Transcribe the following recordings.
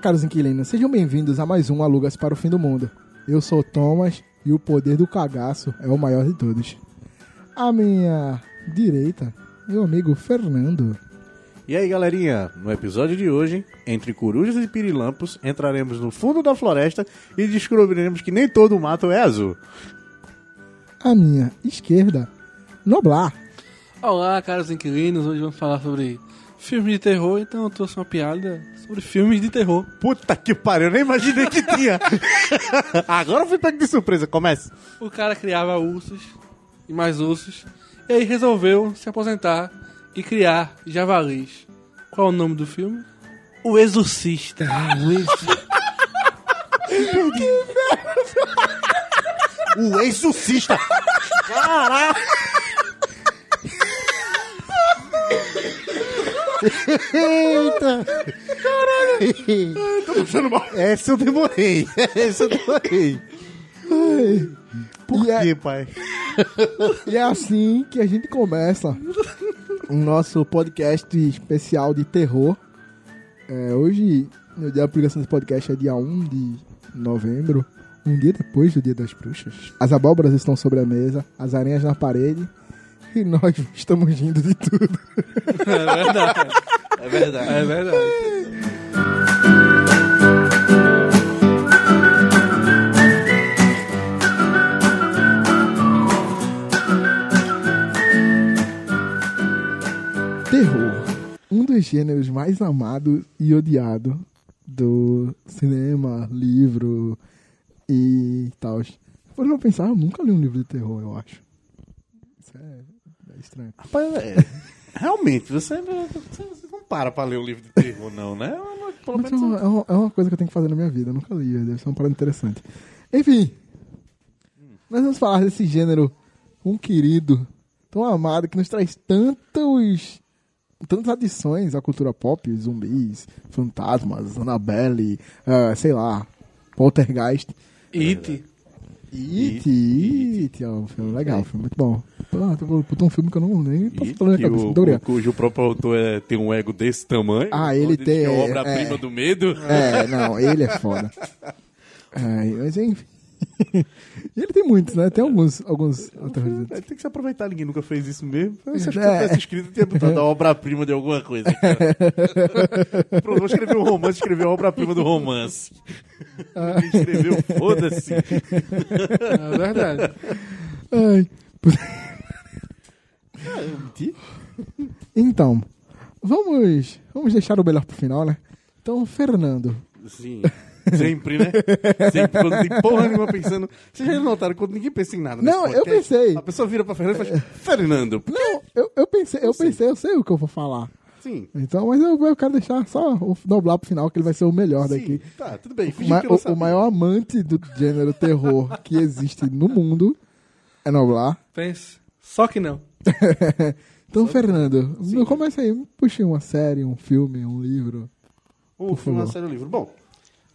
caros inquilinos, sejam bem-vindos a mais um Alugas para o Fim do Mundo. Eu sou o Thomas e o poder do cagaço é o maior de todos. À minha direita, meu amigo Fernando. E aí, galerinha, no episódio de hoje, entre corujas e pirilampos, entraremos no fundo da floresta e descobriremos que nem todo mato é azul. À minha esquerda, Noblar. Olá, caros inquilinos. Hoje vamos falar sobre filmes de terror. Então eu trouxe uma piada sobre filmes de terror. Puta que pariu, eu nem imaginei que tinha. Agora eu fui pego de surpresa, comece. O cara criava ursos e mais ursos. E aí resolveu se aposentar e criar javalis. Qual o nome do filme? O Exorcista. o Exorcista. O exorcista! Caraca! Eita! Caralho! Tô puxando mal. Essa eu demorei. Essa eu demorei. Por E é- quê, pai? E é assim que a gente começa o nosso podcast especial de terror. É, hoje, no dia da publicação desse podcast é dia 1 de novembro, um dia depois do Dia das Bruxas. As abóboras estão sobre a mesa, as aranhas na parede e nós estamos rindo de tudo. É verdade. É verdade. É verdade. Terror, um dos gêneros mais amados e odiado do cinema, livro e tal. Por não pensar, eu nunca li um livro de terror, eu acho. É, é estranho. Rapaz, é, realmente, você, não- você não para pra ler um livro de terror, não, né? Pelo é menos uma, é uma- é uma coisa que eu tenho que fazer na minha vida, eu nunca li, deve ser uma parada interessante. Enfim, nós vamos falar desse gênero um querido, tão amado, que nos traz tantos, tantas adições à cultura pop, zumbis, fantasmas, Annabelle, ah, sei lá, Poltergeist. It. It, It, é um filme legal, um filme muito bom. Tô- Puta, um filme que eu não nem posso E falar na cabeça, o, obrigado. cujo próprio autor é, tem um ego desse tamanho. Ah, ele onde tem, É é, obra-prima é. do medo. É, não, ele é foda. É, mas enfim. E ele tem muitos, né? Tem alguns, alguns aterrorizantes. É, tem que se aproveitar, ninguém nunca fez isso mesmo. Se eu É. tivesse escrito, tinha botado a obra-prima de alguma coisa. Pronto, vou escrever um romance, escrever a obra-prima do romance. Ele escreveu, foda-se. É verdade. Ai. Então, vamos, vamos deixar o melhor pro final, né? Então, Fernando. Sim. Sempre, né? Sempre, quando tem porra nenhuma pensando. Vocês já notaram quando ninguém pensa em nada? nesse Não, eu podcast, pensei. A pessoa vira pra Fernando e faz: Fernando. Não, eu, eu pensei, eu pensei, eu sei o que eu vou falar. Sim. Então, mas eu, eu quero deixar só o doblar pro final, que ele vai ser o melhor Sim, daqui. tá, tudo bem. O, ma- eu o- o maior amante do gênero terror que existe no mundo é Noblar. Pense. Só que não. Então, Fernando, começa aí, puxa uma série, um filme, um livro. O filme na série do livro. Bom,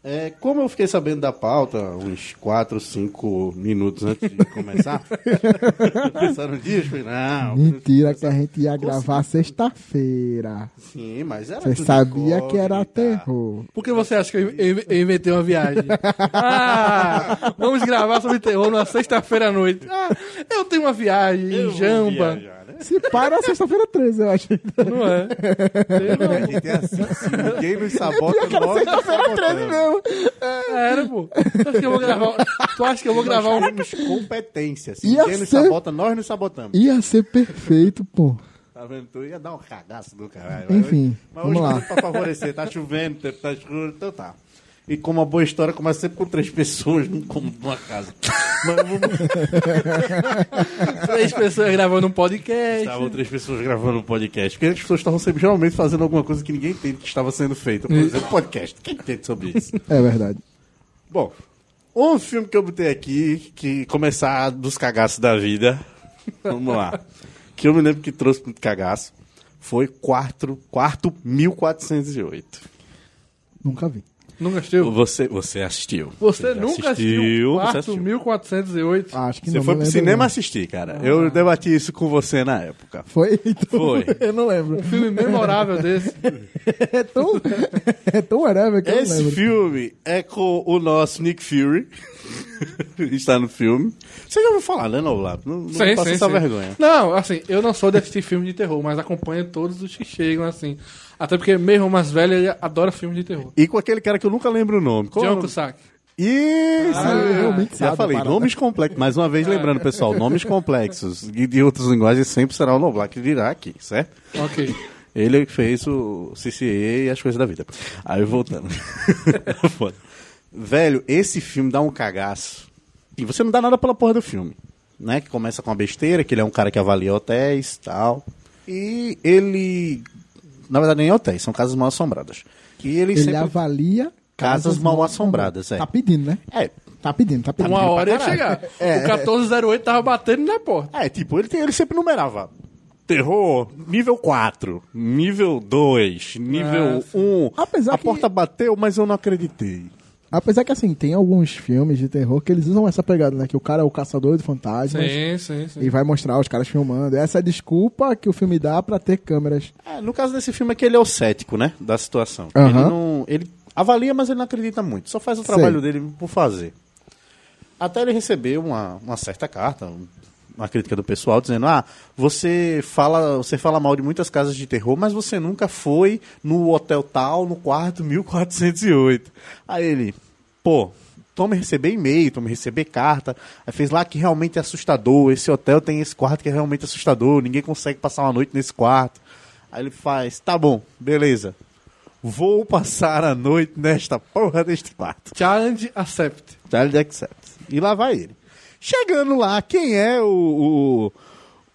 é, como eu fiquei sabendo da pauta uns 4, 5 minutos antes de começar, pensaram eu falei, não. Mentira que a gente ia gravar sexta-feira. Sim, mas era Você tudo sabia que era terror. Por que você acha que eu, eu- eu inventei uma viagem? Ah, vamos gravar sobre terror numa sexta-feira à noite. Ah, eu tenho uma viagem Eu em Jamba. viajar, né? Se para sexta-feira 13, eu acho. Não é? A gente é assim, se ninguém nos sabota, nós nos Sexta-feira 13 sabotamos. Mesmo. Era, pô. Tu acha que eu vou gravar, tu acha que eu vou gravar um... Nós temos competência. Se ninguém nos ser- sabota, nós nos sabotamos. Ia ser perfeito, pô. Tá vendo? Tu ia dar um cagaço do caralho. Enfim, mas vamos hoje lá. tá pra favorecer. Tá chovendo, tempo tá escuro, então tá. E como uma boa história começa sempre com três pessoas, não como numa casa. Mas vamos... Três pessoas gravando um podcast. Estavam três pessoas gravando um podcast. Porque as pessoas estavam sempre, geralmente fazendo alguma coisa que ninguém entende que estava sendo feita. Por exemplo, podcast. Quem entende sobre isso? É verdade. Bom, um filme que eu botei aqui, que começar dos cagaços da vida. Vamos lá. Que eu me lembro que trouxe muito cagaço. Foi quarto, quarto 1408. Nunca vi. Nunca assistiu? Você, você assistiu. Você já nunca assistiu você assistiu. 1408? Acho que Você não. foi não pro cinema não. assistir, cara. Eu debati isso com você na época. Foi? Então, Foi. eu não lembro. Um filme memorável desse. É tão, é tão whatever que eu não Esse filme é com o nosso Nick Fury. Está no filme. Você já ouviu falar, né, Noblar? Não, não Sim, passa sim, essa sim. vergonha. Não, assim, eu não sou de assistir filme de terror, mas acompanho todos os que chegam, assim. Até porque meu irmão mais velho ele adora filme de terror. E com aquele cara que eu nunca lembro o nome. Qual é John? Cusack. Isso! Ah, eu realmente Já falei, parada. nomes complexos. Mais uma vez, lembrando, pessoal, nomes complexos e de outras linguagens sempre será o Noblar que dirá aqui, certo? Ok. Ele fez o CCA e as coisas da vida. Aí voltando. Foda. Velho, esse filme dá um cagaço. E você não dá nada pela porra do filme. Né? Que começa com uma besteira, que ele é um cara que avalia hotéis e tal. E ele. Na verdade, nem hotéis, são casas mal assombradas. E ele, Ele sempre. avalia Casas mal assombradas, é. Tá pedindo, né? É, Tá pedindo, tá pedindo. Uma hora ia chegar. O 1408 tava batendo na porta. É, tipo, ele, tem- ele sempre numerava. Terror, nível 4, nível 2, nível Ah, 1. Apesar a que- porta bateu, mas eu não acreditei. Apesar que, assim, tem alguns filmes de terror que eles usam essa pegada, né? Que o cara é o caçador de fantasmas Sim, sim, sim. e vai mostrar os caras filmando. Essa é a desculpa que o filme dá pra ter câmeras. É, no caso desse filme é que ele é o cético, né? Da situação. Ele não. Ele avalia, mas ele não acredita muito. Só faz o trabalho dele por fazer. Até ele receber uma, uma certa carta, um- uma crítica do pessoal dizendo: Ah, você fala, você fala mal de muitas casas de terror, mas você nunca foi no hotel tal, no quarto 1408. Aí ele, pô. Tome receber e-mail, tome receber carta. Aí fez lá que realmente é assustador. Esse hotel tem esse quarto que é realmente assustador. Ninguém consegue passar uma noite nesse quarto. Aí ele faz, tá bom, beleza. Vou passar a noite nesta porra deste quarto. Challenge accept. Child accept. E lá vai ele. Chegando lá, quem é o,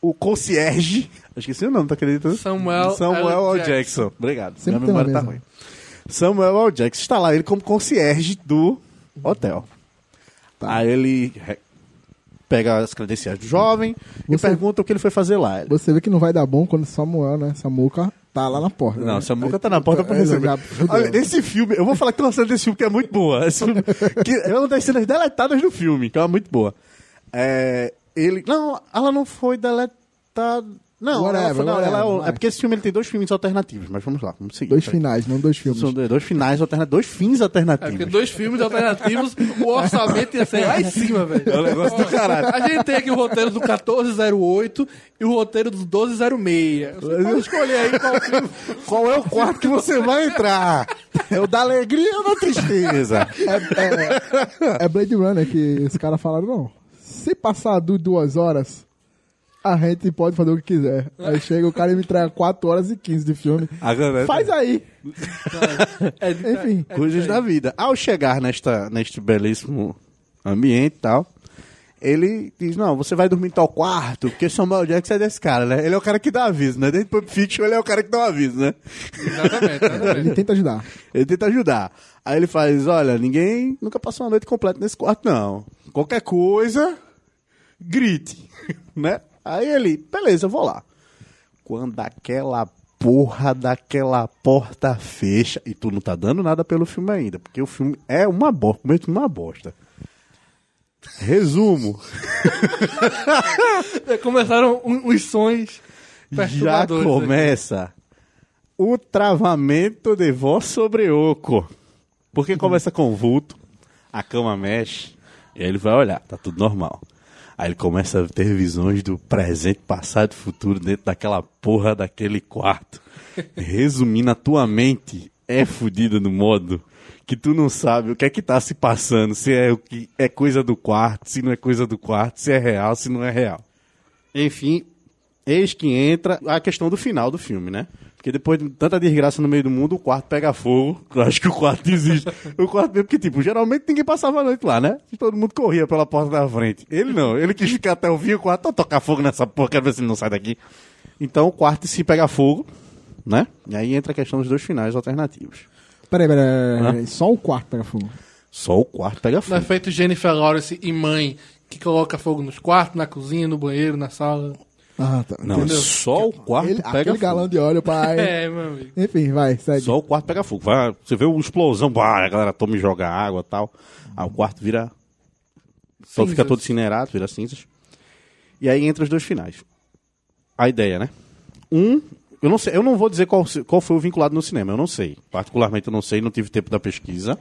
o, o concierge? Eu esqueci o nome, tá acreditando? Samuel Samuel L. L. Jackson. Obrigado. Sempre Minha memória tá ruim. Samuel L. Jackson está lá, ele como concierge do hotel. Tá. Aí ele pega as credenciais do jovem e Você- pergunta o que ele foi fazer lá. Você vê que não vai dar bom quando Samuel, né? Samuca tá lá na porta. Não, né? Samuca tá na porta pra receber. já. Olha, esse filme, eu vou falar que tem uma cena desse filme que é muito boa. Filme, que é uma das cenas deletadas do filme, que é uma muito boa. É, ele. Não, ela não foi deletada. Não, Whatever, não, ela é, whatever, o- vai. é porque esse filme ele tem dois filmes alternativos, mas vamos lá, vamos seguir. Dois Tá? finais, não dois filmes. São dois, finais alternativos, dois fins É alternativos. porque dois filmes alternativos, o orçamento ia ser lá em cima, velho. É um negócio do caralho. A gente tem aqui o roteiro do 1408 e o roteiro do 1206. Você pode escolher aí qual filme. Qual é o quarto que você vai entrar? É o da alegria ou da tristeza? É Blade Runner que os caras falaram, não. Se passar duas horas, a gente pode fazer o que quiser. Aí chega o cara e me entrega 4 horas e 15 de filme. Agora, Faz aí. É, Enfim. coisas da vida. Ao chegar nesta, neste belíssimo ambiente e tal, ele diz, não, você vai dormir em tal quarto, porque Samuel Jackson é desse cara, né? Ele é o cara que dá aviso, né? Dentro do Pulp Fiction, ele é o cara que dá o aviso, né? Exatamente, exatamente. Ele tenta ajudar. Ele tenta ajudar. Aí ele faz, olha, ninguém nunca passou uma noite completa nesse quarto, não. Qualquer coisa, grite, né? Aí ele, beleza, eu vou lá. Quando aquela porra daquela porta fecha, e tu não tá dando nada pelo filme ainda, porque o filme é uma bosta, mesmo uma bosta. Resumo, Começaram uns sons já perturbadores. aqui. começa o travamento de voz sobre oco. Porque começa com vulto, a cama mexe, e aí ele vai olhar, tá tudo normal. Aí ele começa a ter visões do presente, passado e futuro dentro daquela porra daquele quarto. Resumindo, a tua mente é fodida no modo que tu não sabe o que é que tá se passando, se é o que é coisa do quarto, se não é coisa do quarto, se é real, se não é real. Enfim, eis que entra a questão do final do filme, né? Porque depois de tanta desgraça no meio do mundo, o quarto pega fogo. Eu acho que o quarto existe. o quarto mesmo, porque, tipo, geralmente ninguém passava a noite lá, né? Todo mundo corria pela porta da frente. Ele não, ele quis ficar até o fim, o quarto, "Tô tocar fogo nessa porra, quero ver se ele não sai daqui. Então o quarto se pega fogo, né? E aí entra a questão dos dois finais alternativos. Peraí, peraí, peraí. Só o quarto pega fogo. Só o quarto pega Não é fogo. feito Jennifer Lawrence e mãe que coloca fogo nos quartos, na cozinha, no banheiro, na sala. Ah, tá. Não, entendeu? só o quarto Ele- pega aquele fogo. galão de óleo, pai. É, meu amigo. Enfim, vai, segue. Só o quarto pega fogo. Vai, você vê uma explosão, vai, a galera toma e joga água e tal. Aí o quarto vira. Só fica todo incinerado, vira cinzas. E aí entra os dois finais. A ideia, né? Um, eu não sei, eu não vou dizer qual, qual foi o vinculado no cinema, eu não sei. Particularmente eu não sei, não tive tempo da pesquisa.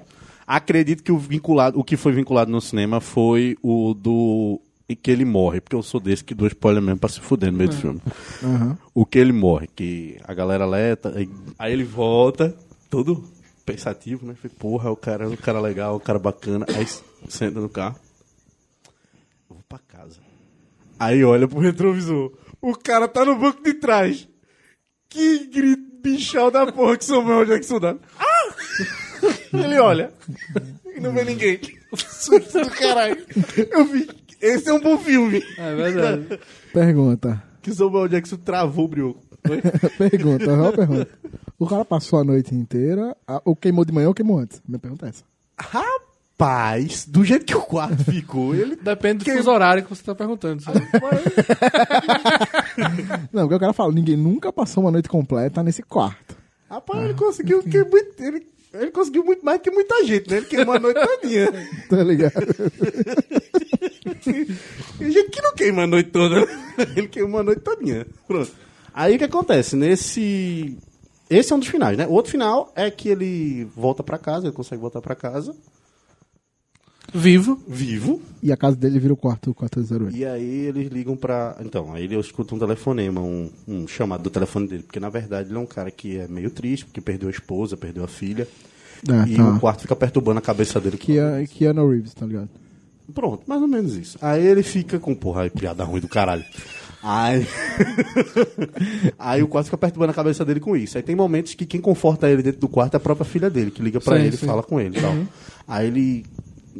Acredito que o vinculado, o que foi vinculado no cinema foi o do e que ele morre, porque eu sou desse que dou spoiler mesmo pra se fuder no meio do filme. Aham. O que ele morre, que a galera leta, aí, ele volta, todo pensativo, né? Falei, Porra, o cara é um cara legal, um cara bacana. Aí senta no carro. Eu vou pra casa. Aí olha pro retrovisor. O cara tá no banco de trás. Que grito bichal da porra que Samuel Jackson dá. Ah! Ele olha. E não vê ninguém. Susto do caralho. Eu vi. Esse é um bom filme. É verdade. Pergunta. Que Samuel Jackson travou o brioco. Pergunta, uma pergunta. O cara passou a noite inteira, a- ou queimou de manhã ou queimou antes? Minha pergunta é essa. Rapaz, do jeito que o quarto ficou, ele. Depende do fuso horário que você tá perguntando, sabe? Não, porque o cara fala, ninguém nunca passou uma noite completa nesse quarto. Rapaz, ele conseguiu que. Ele, ele conseguiu muito mais que muita gente, né? Ele queimou a noite todinha. Tá ligado? Tem gente que não queima a noite toda. né? Ele queimou a noite todinha. Pronto. Aí o que acontece? Nesse. Esse é um dos finais, né? O outro final é que ele volta pra casa, ele consegue voltar pra casa, Vivo. vivo. E a casa dele vira o quarto 408. E aí eles ligam pra. Então, aí ele escuta um telefonema, um, um chamado do telefone dele, porque na verdade ele é um cara que é meio triste, porque perdeu a esposa, perdeu a filha. É, e tá. o quarto fica perturbando a cabeça dele. Que é, Keanu Reeves, tá ligado? Pronto, mais ou menos isso. Aí ele fica com, porra, aí, piada ruim do caralho. Aí... aí o quarto fica perturbando a cabeça dele com isso. Aí tem momentos que quem conforta ele dentro do quarto é a própria filha dele, que liga pra Sim, ele e fala com ele e tal. Aí ele,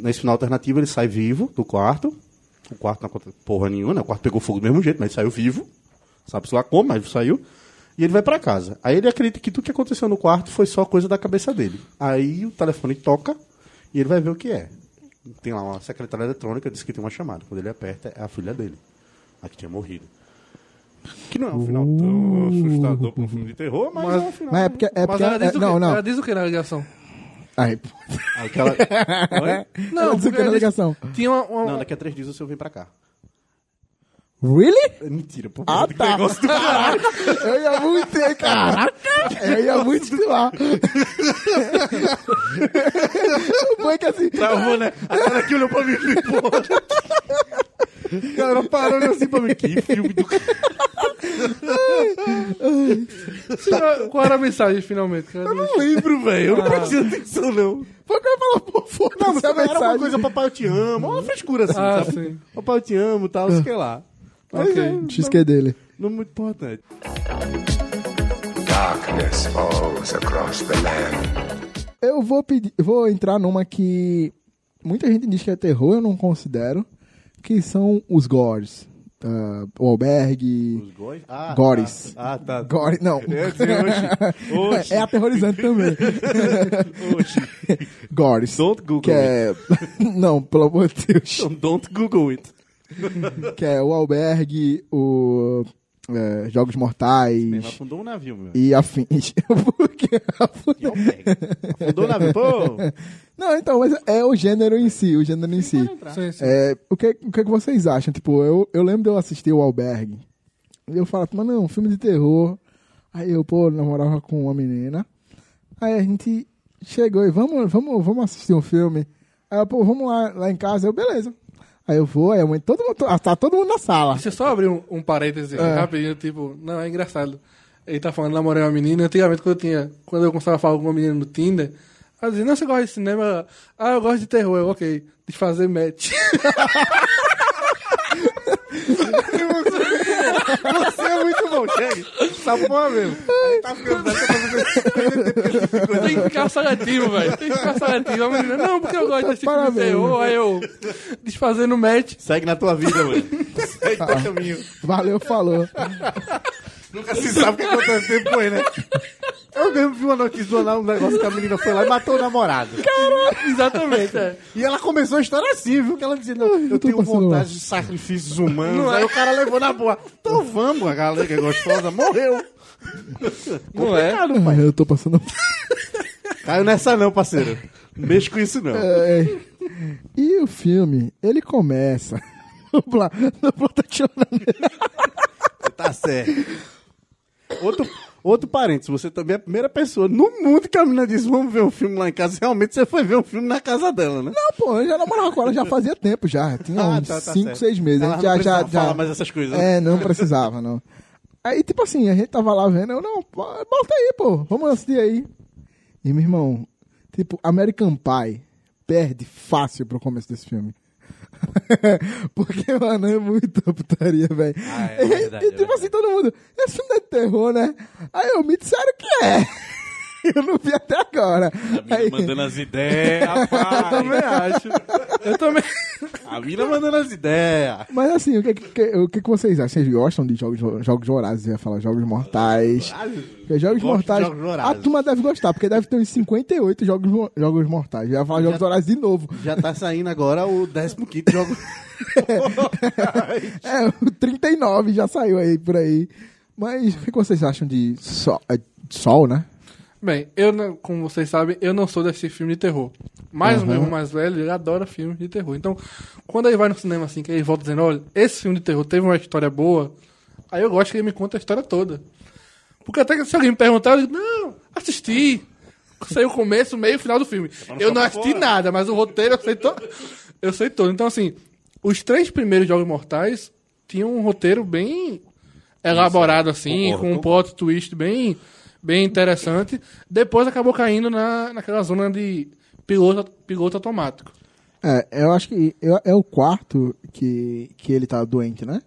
nesse final alternativo, ele sai vivo do quarto. O quarto não acontece porra nenhuma, né? O quarto pegou fogo do mesmo jeito, mas ele saiu vivo. Sabe-se lá como, mas saiu. E ele vai pra casa. Aí ele acredita que tudo que aconteceu no quarto foi só coisa da cabeça dele. Aí o telefone toca e ele vai ver o que é. Tem lá uma secretária eletrônica, diz que tem uma chamada. Quando ele aperta, é a filha dele. A que tinha morrido. Que não é um final tão assustador pra um filme de terror, mas, Mas- é um final. Mas é porque. É Mas porque ela diz, é- o quê? não, não. ela diz o que na ligação? Aí, Aquela... Oi? ela disse o que porque na ligação? Tinha uma. uma- Não, daqui a três dias o senhor vem pra cá. Really? É mentira, pô. Ah, Que tá. negócio do caralho. Eu ia muito ir, caraca! Eu ia muito lá. O bom é que assim. Travou, né? A cara que olhou pra mim e falei, cara parando assim pra mim. Que filme do caralho. Qual- Qual era a mensagem finalmente? que ela Eu não lembro, velho. Eu não Ah. prestei atenção, não. Foi o que eu ia falar, pô, foda-se Não, mas era uma coisa, papai, eu te amo. Uma frescura assim, Ah, sabe? sim. Papai, eu te amo e tal, sei lá. Ok. é, XQ dele. não, não muito importante. Darkness falls across the land. Eu vou pedir, vou entrar numa que muita gente diz que é terror, eu não considero, que são os gores. Ah, o albergue. Os góis? Ah, Gores. tá. Ah, tá. Gore, não. Eu ia dizer, oxi. Oxi. É aterrorizante também. Oxi. Gores. Don't Google que é... Não, pelo amor de Deus. Don't Google it. Que é o albergue, o é, Jogos Ele Mortais afundou um navio, meu. e afins. Porque afunda- Afundou o navio, pô. Não, então, mas é o gênero em si, o gênero em si. Sim, sim. É, o, que, o que vocês acham? Tipo, eu, eu lembro de eu assistir o Albergue. E eu falava, mas não, filme de terror. Aí eu, pô, namorava com uma menina. Aí a gente chegou e vamos, vamos, vamos assistir um filme. Aí eu, pô, vamos lá, lá em casa. Eu, beleza. Aí eu vou, aí a mãe, todo mundo, tá todo mundo na sala. Deixa eu só abrir um, um parêntese É. rapidinho, tipo, não, é engraçado. Ele tá falando, namorei uma menina, antigamente quando eu tinha, quando eu começava a falar com uma menina no Tinder, ela dizia, não, você gosta de cinema? Ah, eu gosto de terror, eu, ok, desfazer match. Bom, chegue. Tá bom mesmo. Tá ficando velho, tá fazendo Tem que ficar seletivo, velho, tem que ficar seletivo. A menina, não, porque eu gosto desse filme de Parabéns. terror, aí eu, desfazendo match. Segue na tua vida, mano. Segue teu caminho. Valeu, falou. Nunca se sabe o que acontece depois, né? Eu mesmo vi uma notícia, um negócio que a menina foi lá e matou o namorado. Exatamente, é. E ela começou a história assim, viu? Que ela dizia, não, eu, tô tenho vontade de sacrifícios humanos. Aí o cara levou na boa. Então vamos, a galera que é gostosa morreu. Não é? Ah, eu tô passando. Caiu nessa não, parceiro. Não mexe com isso não. É. E o filme, ele começa. Vamos lá, no chorando. Tá certo. Outro, outro parênteses, você também é a primeira pessoa no mundo que a menina disse, vamos ver um filme lá em casa. Realmente você foi ver um filme na casa dela, né? Não, pô, eu já namorava com ela já fazia tempo já. Tinha Ah, uns tá, tá 5, certo. 6 meses. Ela A gente não já, já, precisava já. falar mais essas coisas. É, não precisava, não. Aí, tipo assim, a gente tava lá vendo, eu, não, bota aí, pô, vamos assistir aí. E, meu irmão, tipo, American Pie perde fácil pro começo desse filme. Porque, mano, é muita putaria, velho. Ah, é verdade, e, é tipo assim, todo mundo, esse filme é de terror, né? Aí eu me disseram que é. Eu não vi até agora. A Aí, mandando as ideias, Eu também rapaz. acho. Eu também. A mina mandando as ideias. Mas assim, o que, que- o que, que vocês acham? Vocês gostam de jogos, jogos vorazes? Eu ia falar jogos mortais. Porque jogos Gosto mortais. jogos vorazes. a turma deve gostar, porque deve ter uns 58 jogos, jogos mortais. Eu ia falar jogos vorazes de novo. Já tá saindo agora o 15 jogo. É, o 39 já saiu aí por aí. Mas o que, que vocês acham de Sol, é, Sol né? Bem, eu, não- como vocês sabem, eu não sou desse filme de terror. Mas o meu irmão mais velho, ele adora filmes de terror. Então, quando ele vai no cinema assim, que ele volta dizendo, olha, esse filme de terror teve uma história boa, aí eu gosto que ele me conta a história toda. Porque até que se alguém me perguntar, eu digo, não, assisti. Saiu o começo, meio e final do filme. Eu não assisti nada, mas o roteiro eu sei todo. Eu sei todo. Então, assim, os três primeiros Jogos Mortais tinham um roteiro bem elaborado, assim, Concordo, com um plot twist bem, bem interessante. Depois acabou caindo na, naquela zona de piloto, piloto automático. É, eu acho que é, é o quarto que, que ele tá doente, né?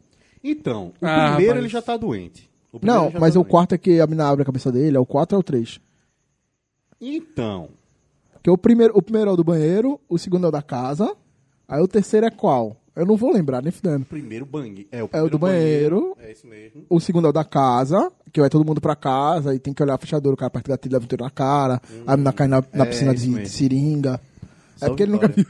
Então, o Ah, primeiro rapaz. ele já tá doente. O Não, mas tá o doente. quarto é que a mina abre a cabeça dele, é o 4 ou o 3? Então, Porque o primeiro, o primeiro é o do banheiro, o segundo é o da casa, aí o terceiro é qual? Eu não vou lembrar, nem fudendo. o primeiro bang. É o, É o do banheiro. É isso mesmo. O segundo é o da casa, que vai todo mundo pra casa e tem que olhar a fechadura, o cara gatilho, leva um tiro na cara, a menina cai na, na É, piscina de, de seringa. Só é porque ele nunca viu.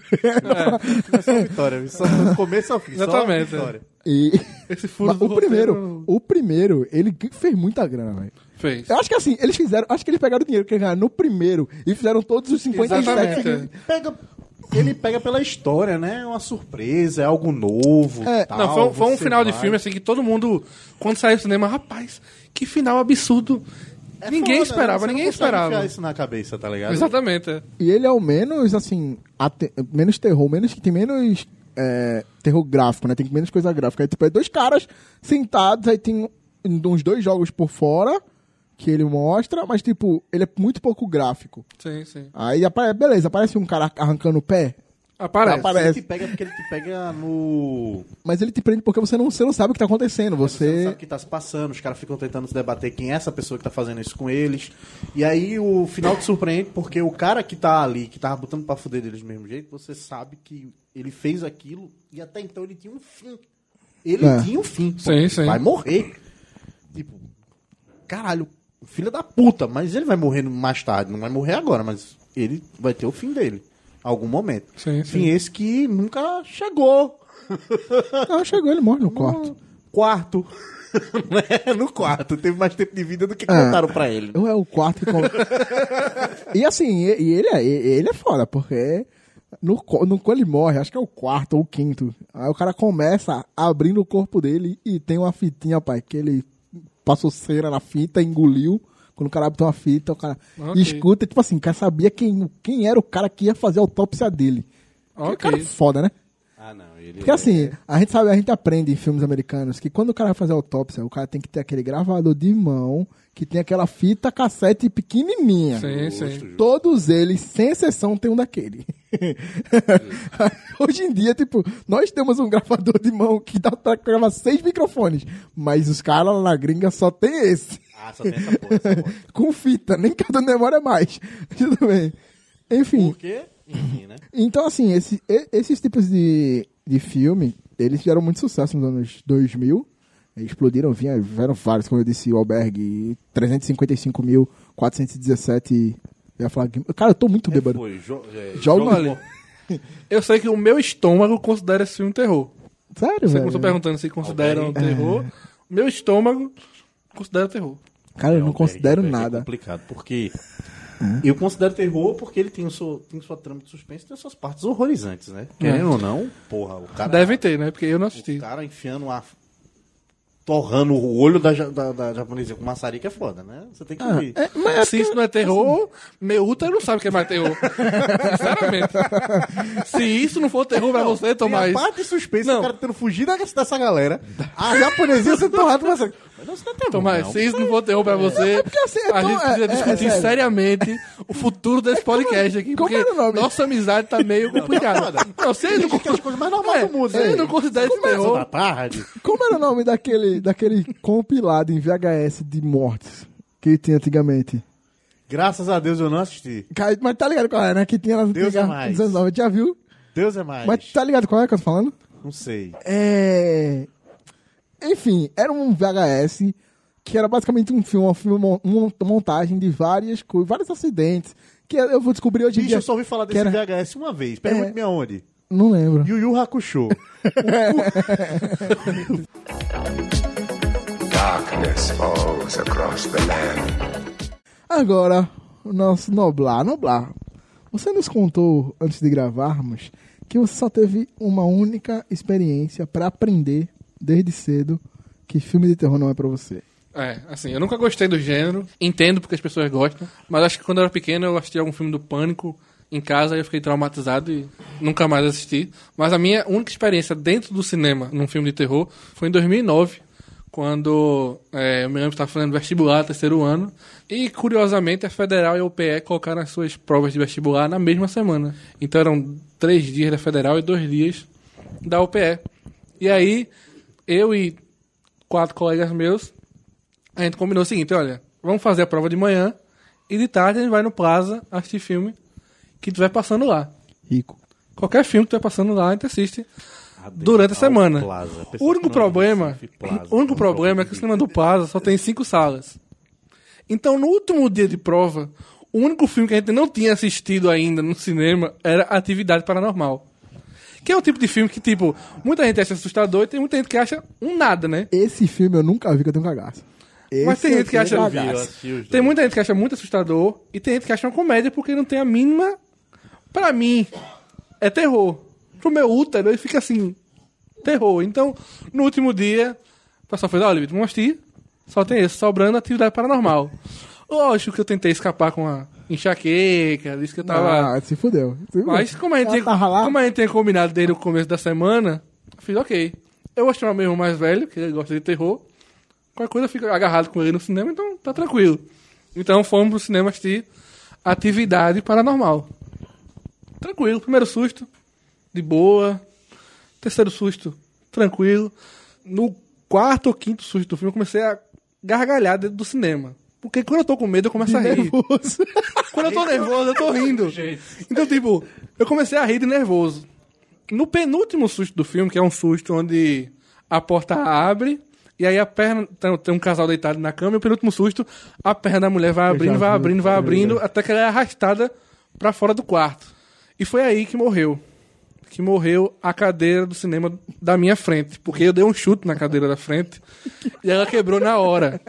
É só vitória, só do começo ao fim. Exatamente, Só vitória. E... Esse furo Mas do o primeiro, roteiro o primeiro, ele fez muita grana, velho. fez. Eu acho que assim, eles fizeram, acho que eles pegaram o dinheiro que eles ganharam no primeiro e fizeram todos os 57 Exatamente. seguintes. Pega, ele pega pela história, né? É uma surpresa, é algo novo. É. tal, Não, foi, um- foi um final de vai. filme assim que todo mundo, quando saiu do cinema, rapaz, que final absurdo. É ninguém foda, né? esperava, ninguém esperava. isso na cabeça, tá ligado? Exatamente. é. E ele é o menos, assim, ate- menos terror, menos que tem menos é, terror gráfico, né? Tem menos coisa gráfica. Aí, tipo, é dois caras sentados, aí tem uns dois jogos por fora que ele mostra, mas, tipo, ele é muito pouco gráfico. Sim, sim. Aí, apare- beleza, aparece um cara arrancando o pé, Aparece. Aparece. Ele te pega porque ele te pega no. mas ele te prende porque você não, você não sabe o que tá acontecendo. Você não Você... sabe o que tá se passando, os caras ficam tentando se debater quem é essa pessoa que tá fazendo isso com eles. E aí o final te surpreende porque o cara que tá ali, que tava botando pra fuder deles do mesmo jeito, você sabe que ele fez aquilo e até então ele tinha um fim. Ele É. tinha um fim. Pô, Sim, sim. Vai morrer. Tipo, caralho, filho da puta, mas ele vai morrer mais tarde, não vai morrer agora, mas ele vai ter o fim dele. Algum momento. Sim, sim. esse que nunca chegou. Ah, chegou, ele morre no quarto. Quarto. Né? no quarto. Teve mais tempo de vida do que Ah. contaram pra ele. Eu é o quarto que E assim, e, ele, é, ele é foda, porque no, no, quando ele morre, acho que é o quarto ou o quinto. Aí o cara começa abrindo o corpo dele e tem uma fitinha, pai, que ele passou cera na fita, engoliu. Quando o cara abre uma fita, o cara Ok. escuta, tipo assim, o cara sabia quem, quem era o cara que ia fazer a autópsia dele. Que Ok. cara é foda, né? Ah, não. Ele Porque assim, a gente sabe, a gente aprende em filmes americanos que quando o cara vai fazer autópsia, o cara tem que ter aquele gravador de mão, que tem aquela fita cassete pequenininha. Sim, sim. Todos eles, sem exceção, tem um daquele. Hoje em dia, tipo, nós temos um gravador de mão que dá pra gravar seis microfones, mas os caras lá na gringa só tem esse. Ah, só tem essa porra. Essa porra. Com fita, nem cada memória mais. Tudo bem. Enfim. Por quê? Enfim, né? Então, assim, esse- esses tipos de, de filme, eles fizeram muito sucesso nos anos 2000. explodiram, vinha, vieram vários, como eu disse, o albergue, 355.417. Eu ia falar, cara, eu tô muito bêbado. Foi, jo- é, Joga joga- Olha, eu sei que o meu estômago considera esse filme terror. Sério, Você velho? começou perguntando se consideram Albergue. terror. Meu estômago considera terror. Cara, eu não Não, considero Berg nada. É complicado, porque eu considero terror porque ele tem, o seu, tem sua trama de suspense e tem suas partes horrorizantes, né? Querendo ou não, porra, o cara. Devem ter, né? Porque eu não assisti. O cara enfiando uma. torrando o olho da, da, da japonesa com maçarica é foda, né? Você tem que Ah, ver. é, mas é Se isso não é terror, meu útero não sabe o que é mais terror. Sinceramente. Se isso não for terror pra você, Tem Tomás. a parte de suspense, Não. o cara tentando fugir da- dessa galera. A japonesinha sendo torrada com maçarica. Não, isso não é Tomás, se isso não for terror pra você, assim, é a tão- gente precisa é- é- discutir é sério. seriamente o futuro desse podcast aqui. como Porque era o nome? nossa amizade tá meio complicada. Não, ele não, as coisas mais normais É, do mundo, né? não considera isso da terror, tarde. Como era o nome daquele, daquele compilado em VHS de mortes que tinha antigamente? Graças a Deus eu não assisti. Mas tá ligado qual é, né? Que tinha nas Deus é antigas- mais. nos anos 90, já viu? Deus é mais. Mas tá ligado qual é que eu tô falando? Não sei. É. Enfim, era um VHS que era basicamente um filme, uma, filme, montagem de várias coisas, vários acidentes. Que eu vou descobrir hoje em Bicho, dia. eu só ouvi falar desse era- VHS uma vez. Pergunte-me aonde. Não lembro. Yu Yu Hakusho. Darkness falls across the land. Agora, o nosso Noblar. Noblar, você nos contou antes de gravarmos que você só teve uma única experiência pra aprender desde cedo que filme de terror não é pra você. É, assim, eu nunca gostei do gênero, entendo porque as pessoas gostam, mas acho que quando eu era pequeno eu assisti algum filme do Pânico em casa e eu fiquei traumatizado e nunca mais assisti. Mas a minha única experiência dentro do cinema num filme de terror foi em 2009, quando é, eu me lembro que estava fazendo vestibular, terceiro ano, e curiosamente a Federal e a UPE colocaram as suas provas de vestibular na mesma semana. Então eram três dias da Federal e dois dias da UPE. E aí, eu e quatro colegas meus a gente combinou o seguinte, olha, vamos fazer a prova de manhã e de tarde a gente vai no Plaza assistir filme que estiver passando lá. Rico. Qualquer filme que estiver passando lá, a gente assiste durante a semana. Plaza. O único problema, Recife, Plaza. o único problema é que o cinema do Plaza só tem cinco salas. Então, no último dia de prova, o único filme que a gente não tinha assistido ainda no cinema era Atividade Paranormal. Que é um tipo de filme que, tipo, muita gente acha assustador e tem muita gente que acha um nada, né? Esse filme eu nunca vi que eu tenho cagaço. Mas tem Esse gente que acha- vi, Tem muita gente que acha muito assustador e tem gente que acha uma comédia porque não tem a mínima. Pra mim, é terror. Pro meu útero, ele fica assim: terror. Então, no último dia, o pessoal fez: olha, Vitor, vamos assistir. Só tem esse, sobrando atividade paranormal. Lógico que eu tentei escapar com a enxaqueca, disse que eu tava. Ah, se fudeu. Se Mas como a, gente lá. como a gente tinha combinado desde o começo da semana, eu fiz ok. Eu vou chamar meu irmão mais velho, que ele gosta de terror. Qualquer coisa eu fico agarrado com ele no cinema, então tá tranquilo. Então fomos pro cinema assistir Atividade Paranormal. Tranquilo, primeiro susto, de boa. Terceiro susto, tranquilo. No quarto ou quinto susto do filme, eu comecei a gargalhar dentro do cinema. Porque quando eu tô com medo, eu começo a rir. nervoso. Quando eu tô nervoso, eu tô rindo. Então, tipo, eu comecei a rir de nervoso. No penúltimo susto do filme, que é um susto onde a porta abre e aí a perna. Tem, um casal deitado na cama e o penúltimo susto, a perna da mulher vai abrindo, vai abrindo, vai abrindo, até que ela é arrastada pra fora do quarto. E foi aí que morreu. Que morreu a cadeira do cinema da minha frente. Porque eu dei um chute na cadeira da frente e ela quebrou na hora.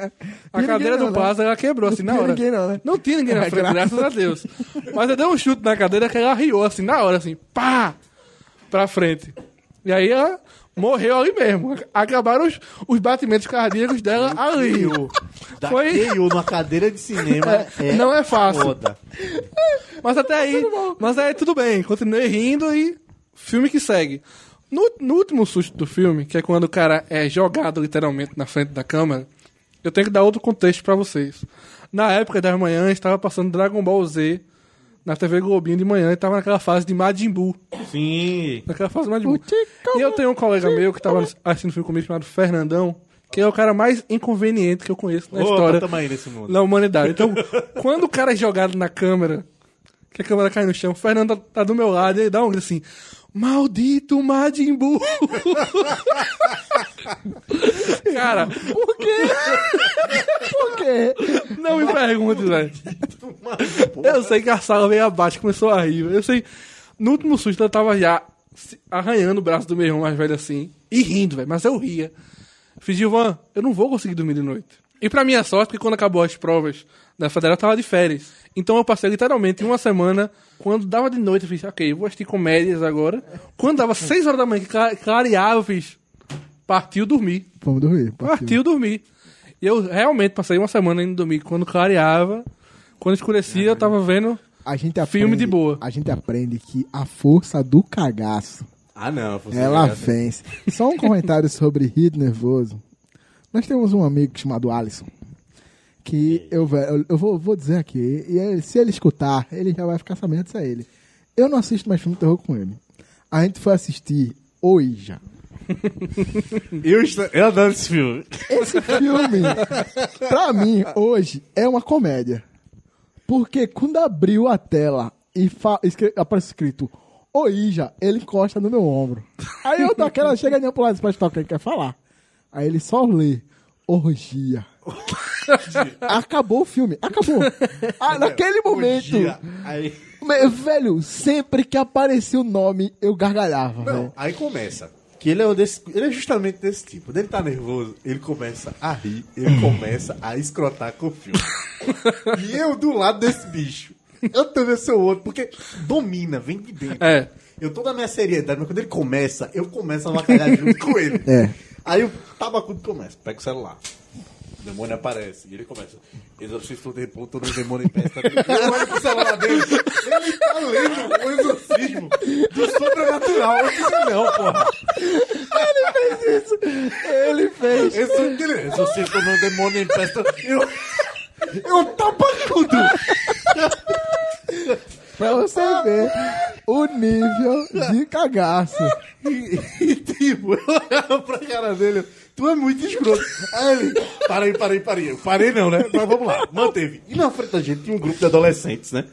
A cadeira não, do né? Plaza, ela quebrou assim na tinha hora. ninguém não, né? Não tinha ninguém na É, frente, graças graças a Deus. Mas eu dei um chute na cadeira que ela riu assim, na hora, assim, pá! Pra frente. E aí ela morreu ali mesmo. Acabaram os, os batimentos cardíacos dela ali. Dar Foi- numa cadeira de cinema é, não é fácil. foda. Mas até aí, mas aí tudo bem, continuei rindo e filme que segue. No, no último susto do filme, que é quando o cara é jogado literalmente na frente da câmera, eu tenho que dar outro contexto pra vocês. Na época das manhãs, estava passando Dragon Ball Z na TV Globinho de manhã e tava naquela fase de Majin Buu. Sim. Naquela fase de Majin Buu. E eu tenho um colega meu que tava assistindo filme comigo chamado Fernandão, que é o cara mais inconveniente que eu conheço na Opa, história na humanidade. Então, quando o cara é jogado na câmera, que a câmera cai no chão, o Fernando tá, do meu lado e ele dá um grito assim: Maldito Majin Buu! Cara, Por quê? Por quê? não me pergunte, velho. Eu sei que a sala veio abaixo, começou a rir. Eu sei. No último susto eu tava já arranhando o braço do meu irmão mais velho assim. E rindo, velho. Mas eu ria. Fiz, Gilvan, eu não vou conseguir dormir de noite. E pra minha sorte, que quando acabou as provas da federal, eu tava de férias. Então eu passei literalmente uma semana. Quando dava de noite, eu fiz, ok, eu vou assistir comédias agora. Quando dava 6 horas da manhã, que cla- clareava, eu fiz, partiu dormir. Vamos dormir. Partiu dormir. E eu realmente passei uma semana indo dormir. Quando clareava, quando escurecia, eu tava vendo. A gente aprende, Filme de boa. A gente aprende que a força do cagaço, Ah, não. ela já- vence. Só um comentário sobre rir nervoso. Nós temos um amigo chamado Alisson. Que eu, eu, eu vou, vou dizer aqui. E ele- se ele escutar, ele já vai ficar sabendo disso a ele. Eu não assisto mais filme de terror com ele. A gente foi assistir Oija. Eu, estou- eu adoro esse filme. Esse filme, pra mim, hoje, é uma comédia. Porque quando abriu a tela e escre- aparece escrito Oija, ele encosta no meu ombro. Aí eu dou aquela chegadinha pro lado o que ele quer falar. Aí ele só lê Orgia. Acabou o filme, acabou. Ah, naquele momento. Aí, velho, sempre que aparecia o nome, eu gargalhava, velho. aí começa. Que ele é, o desse, ele é justamente desse tipo. Quando ele tá nervoso, ele começa a rir, ele começa a escrotar com o filme. e eu do lado desse bicho. Eu também sou outro, porque domina, vem de dentro. É. Eu tô na minha seriedade, mas quando ele começa, eu começo a avacalhar junto com ele. É. Aí o tabacudo começa, pega o celular. O demônio aparece. E ele começa. Exorcista do demônio, todo demônio em pé. Eu olho pro celular dele. Ele tá lendo o exorcismo do sobrenatural. Eu disse, não, porra. Ele fez. Esse aquele exorcista do demônio em pé. Eu. Eu tabacudo. Pra você ver o nível de cagaço. E, e, tipo, eu olhava pra cara dele, tu é muito escroto. Aí ele, parei, parei, parei. Eu parei não, né? Mas vamos lá, manteve. E na frente da gente tinha um grupo de adolescentes, né?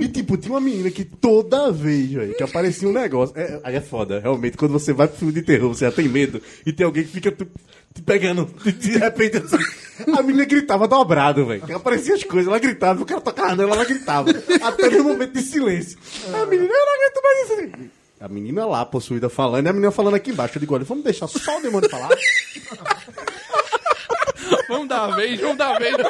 E tipo, tinha uma menina que toda vez, velho, que aparecia um negócio. é- aí é foda, realmente, quando você vai pro filme de terror, você já tem medo e tem alguém que fica te, te pegando. De repente, assim, a menina gritava dobrado, velho. Aparecia as coisas, ela gritava, o cara tocava nela, ela gritava. Até no momento de silêncio. A menina, eu não aguento mais isso. A menina lá, possuída, falando, e a menina falando aqui embaixo. Eu digo, olha, vamos deixar só o demônio falar. Vamos dar a vez, vamos dar a vez.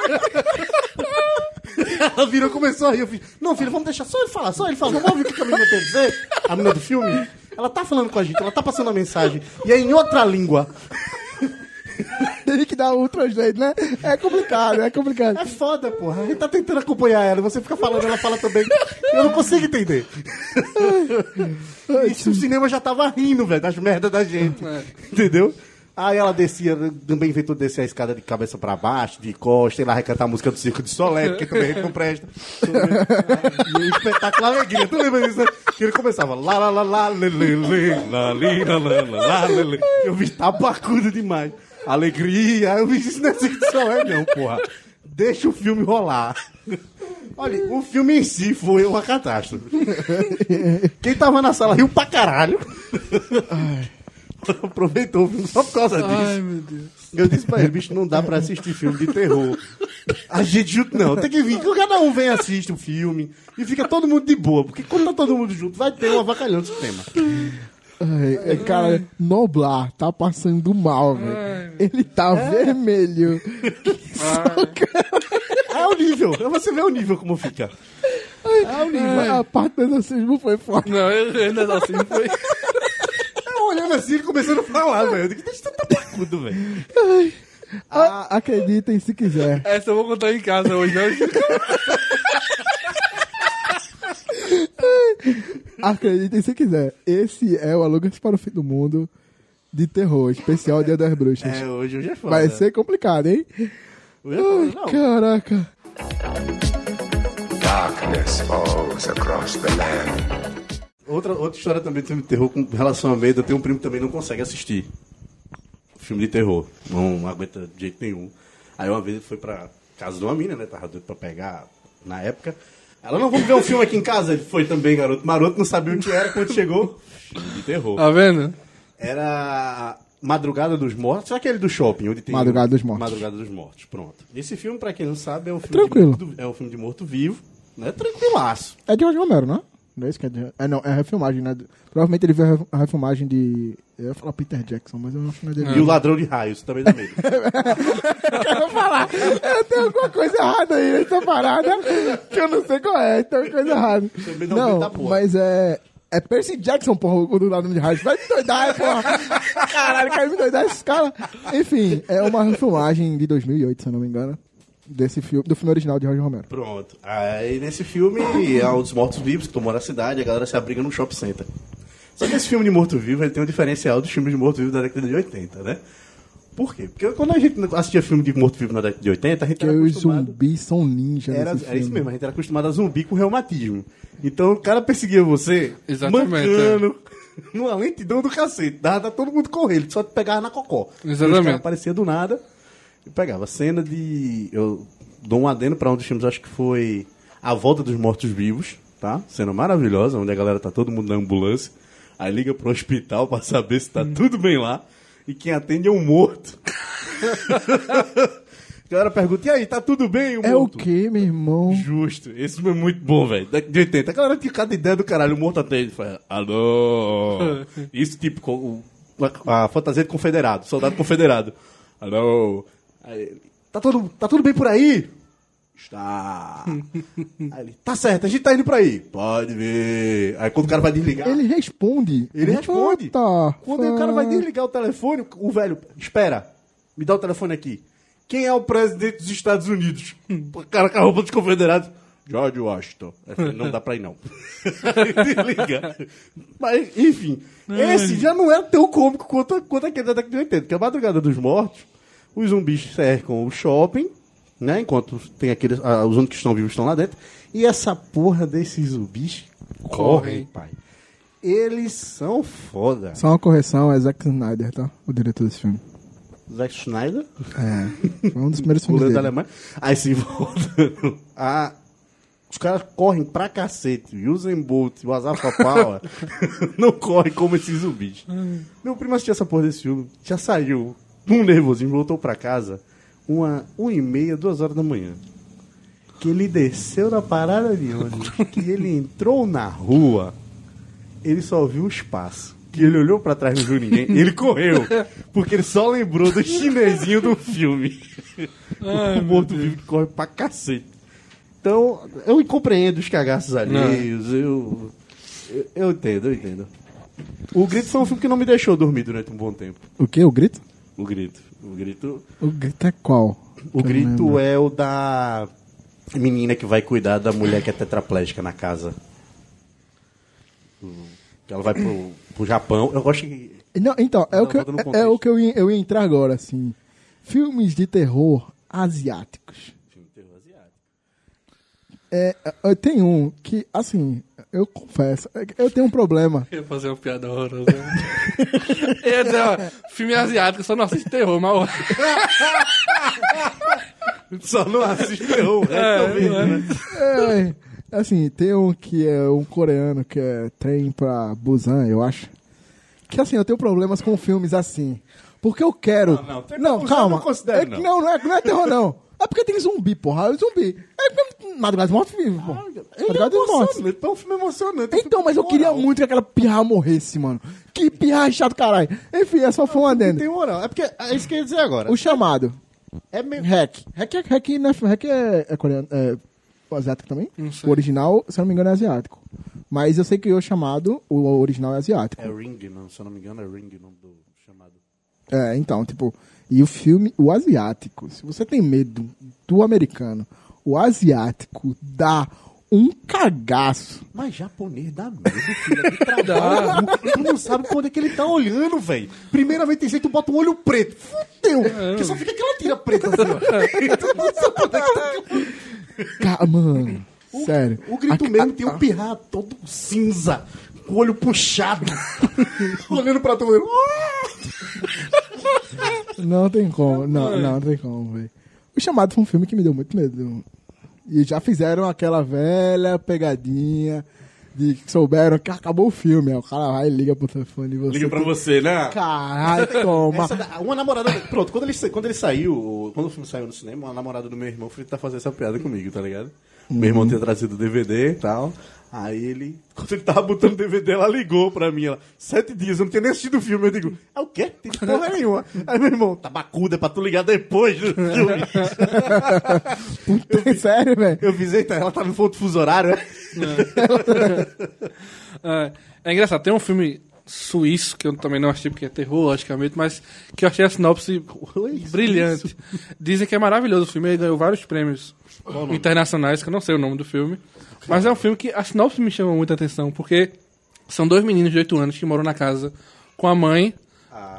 Ela virou e começou a rir. Eu fiz, não, filho, vamos deixar só ele falar, só ele falar. Vamos ouvir o que a menina tem a dizer? A menina do filme. Ela tá falando com a gente, ela tá passando a mensagem. E é em outra língua. Tem que dar um translate, né? É complicado, é complicado. É foda, porra. A gente tá tentando acompanhar ela. Você fica falando, ela fala também. Eu não consigo entender. Isso o cinema já tava rindo, velho, das merdas da gente. Entendeu? Aí ela descia, também inventou descer a escada de cabeça pra baixo, de costa, e lá vai cantar a música do Circo de Solé, porque também a gente não presta. E o espetáculo Alegria, tu lembra disso? né? Que ele começava lá, lá, lá, lá, lê, lê, lê, lá, lê, lá, lá, lá, lá, lê, lê. Eu vi tabacudo demais. Alegria, eu vi isso não é de Solé, não, porra. Deixa o filme rolar. Olha, o filme em si foi uma catástrofe. Quem tava na sala riu pra caralho. Aproveitou o filme só por causa disso. Ai, meu Deus. Eu disse pra ele, bicho, não dá pra assistir filme de terror. A gente junto não, tem que vir, cada um vem assiste o filme e fica todo mundo de boa, porque quando tá todo mundo junto, vai ter um avacalhão de sistema. Ai, é, cara, Noblar tá passando mal, velho. Ele tá vermelho. É o nível, é você ver o nível como fica. É o nível. A parte do exorcismo foi forte. Não, ainda assim foi. Eu olhando assim, ele começando a falar, velho. Deixa eu tabacudo, velho. A- Acreditem se quiser. Essa eu vou contar em casa hoje, né? Acreditem se quiser. Esse é o Alugas para o Fim do Mundo de terror, especial Dia das Bruxas. É, hoje, hoje é foda. Vai ser complicado, hein? Hoje é foda, Ai, não. caraca. Darkness falls across the land. Outra, outra história também de filme de terror com relação a medo, eu tenho um primo que também não consegue assistir filme de terror. Não aguenta de jeito nenhum. Aí uma vez ele foi pra casa de uma mina, né? Tava doido pra pegar na época. Ela não vamos ver um filme aqui em casa. Ele foi também, garoto. Maroto não sabia o que era quando chegou. Filme de terror. Tá vendo? Era Madrugada dos Mortos, aquele do shopping, onde tem Madrugada dos Mortos. Madrugada dos Mortos, pronto. Esse filme, pra quem não sabe, é um filme Tranquilo. de morto, é um filme de morto vivo, né? Tranquilaço. É de Jorge Romero, não é? Não é isso que é de... É, não, é a refilmagem, né? Provavelmente ele viu a refilmagem de... Eu ia falar Peter Jackson, mas eu acho não é dele. E o Ladrão de Raios também dá medo. quero falar. Eu tenho alguma coisa errada aí nessa parada que eu não sei qual é. Tem alguma coisa errada. Também dá Não, porra. mas é. É Percy Jackson, porra, o do lado de rádio. Vai me doidar, porra. Caralho, quer me doidar esses caras. Enfim, é uma refilmagem de 2008, se eu não me engano. Desse filme, do filme original de Roger Romero. Pronto. Aí nesse filme é um dos mortos-vivos que tomou na cidade e a galera se abriga no shopping center. Só que esse filme de morto-vivo tem um diferencial dos filmes de morto-vivo da década de 80, né? Por quê? Porque quando a gente assistia filme de morto-vivo na década de 80, a gente Que era os acostumado... zumbis são ninja Era, era isso mesmo, a gente era acostumado a zumbi com reumatismo. Então o cara perseguia você, Exatamente, mancando, numa lentidão do cacete. Dava todo mundo correr, ele só te pegava na cocó. Exatamente. E os caras apareciam do nada e pegava. Cena de. Eu dou um adendo pra um dos filmes, acho que foi A Volta dos Mortos-Vivos, tá? Cena maravilhosa, onde a galera tá todo mundo na ambulância. Aí liga pro hospital pra saber se tá tudo bem lá. E quem atende é um morto. a galera pergunta: e aí, tá tudo bem? O É o morto? que, meu irmão? Justo. Esse filme é muito bom, velho. De 80. A galera tinha cada ideia do caralho. O morto atende. Fala, alô. Isso, tipo, com o- a, a fantasia de confederado. Soldado confederado. Alô. Aí ele, tá, tudo, tá tudo bem por aí? Está. Aí ele, tá certo, a gente tá indo por aí. Pode ver. Aí quando o cara vai desligar. Ele responde. Ele responde. Tá. Quando o cara vai desligar o telefone, o velho, espera, me dá o telefone aqui. Quem é o presidente dos Estados Unidos? O cara com a roupa dos confederados. George Washington. Eu falei, Não dá pra ir, não. Mas, enfim, esse já não é tão cômico quanto, quanto aquele da década de 80, que é a Madrugada dos Mortos, os zumbis cercam o shopping, né? Enquanto tem aqueles. ah, os únicos que estão vivos estão lá dentro. E essa porra desses zumbis correm, Correm. pai. Eles são foda. Só uma correção, é Zack Snyder, tá? O diretor desse filme. Zack Schneider, É. Foi um dos primeiros filmes goleiro da dele. Alemanha. Aí sim, voltando. Ah, os caras correm pra cacete. O e o Azafa Power não correm como esses zumbis. Meu primo assistiu essa porra desse filme. Já saiu um nervosinho, voltou pra casa. Uma, uma e meia, duas horas da manhã. Que ele desceu da parada de ônibus. que ele entrou na rua. Ele só viu o espaço. Que ele olhou pra trás e não viu ninguém. E ele correu. Porque ele só lembrou do chinesinho do filme. o morto vivo que corre pra cacete. Então, eu compreendo os cagaços alheios. Eu, eu. Eu entendo, eu entendo. O Grito foi um filme que não me deixou dormir durante um bom tempo. O quê? O grito? O Grito. O Grito. O grito é qual? O Grito é o da menina que vai cuidar da mulher que é tetraplégica na casa. Que ela vai pro, pro Japão. Eu gosto que. Não, então, é, Não, o que, eu, é, é o que eu ia, eu ia entrar agora, assim. Filmes de terror asiáticos. É, é, tem um que, assim, eu confesso, é eu tenho um problema. Eu ia fazer uma piada horrorosa. Eu ia dizer, ó, filme asiático, só não assiste terror, mas... Só não assiste terror, é, talvez, né? É, assim, tem um que é um coreano que é Trem pra Busan, eu acho. Que assim, eu tenho problemas com filmes assim. Porque eu quero. Não, não, eu calma. não considero, É que não. não, não é, não é terror, não. É porque tem zumbi, porra. É zumbi. É Madrugada dos Mortos vivos, porra. Ele Madrugada dos Mortos. emocionante, é um filme emocionante. Então, mas eu queria Moral. muito que aquela pirra morresse, mano. Que pirra chato, caralho. Enfim, é só foi um adendo. Tem moral. É porque é isso que eu ia dizer agora. O chamado. É meio. Hack. Hack, é, hack, não é, hack é, é coreano. É asiático também? O original, se eu não me engano, é asiático. Mas eu sei que o chamado, o original é asiático. É Ring, não, se eu não me engano, é Ring o nome do chamado. É, então, tipo, e o filme, o asiático, se você tem medo do americano, o asiático dá um cagaço. Mas japonês dá medo, filho. De trabalho. tu não sabe quando é que ele tá olhando, velho. Primeira vez que tem jeito, tu bota um olho preto. Fudeu. Porque só fica aquela tira preta assim, ó. tu não sabe quando é que tá... Mano, sério. O grito A- mesmo a- tem um pirra todo cinza, com o olho puxado, olhando pra tu. olhando, Não tem como, não, não, não tem como, velho. O chamado foi um filme que me deu muito medo. E já fizeram aquela velha pegadinha de que souberam que acabou o filme. Aí o cara vai e liga pro telefone e você. Liga pra você, né? Caralho, toma. Da- uma namorada. Pronto, quando ele, quando ele saiu, quando o filme saiu no cinema, uma namorada do meu irmão foi tentar fazer essa piada comigo, tá ligado? Meu irmão tinha trazido o DVD e tal. Aí ele, quando ele tava botando o DVD, ela ligou pra mim. Ela, sete dias, eu não tinha nem assistido o filme. Eu digo, é o quê? Tem porra nenhuma. Aí meu irmão, tabacuda, é pra tu ligar depois do filme. Puta, sério, velho. Eu fiz, eita, ela tava em outro fuso horário, né? É, é engraçado, tem um filme suíço que eu também não assisti porque é terror, logicamente, mas que eu achei a sinopse brilhante. Dizem que é maravilhoso o filme, ele ganhou vários prêmios internacionais, que eu não sei o nome do filme. Mas é um filme que a sinopse me chama muita atenção, porque são dois meninos de 8 anos que moram na casa com a mãe.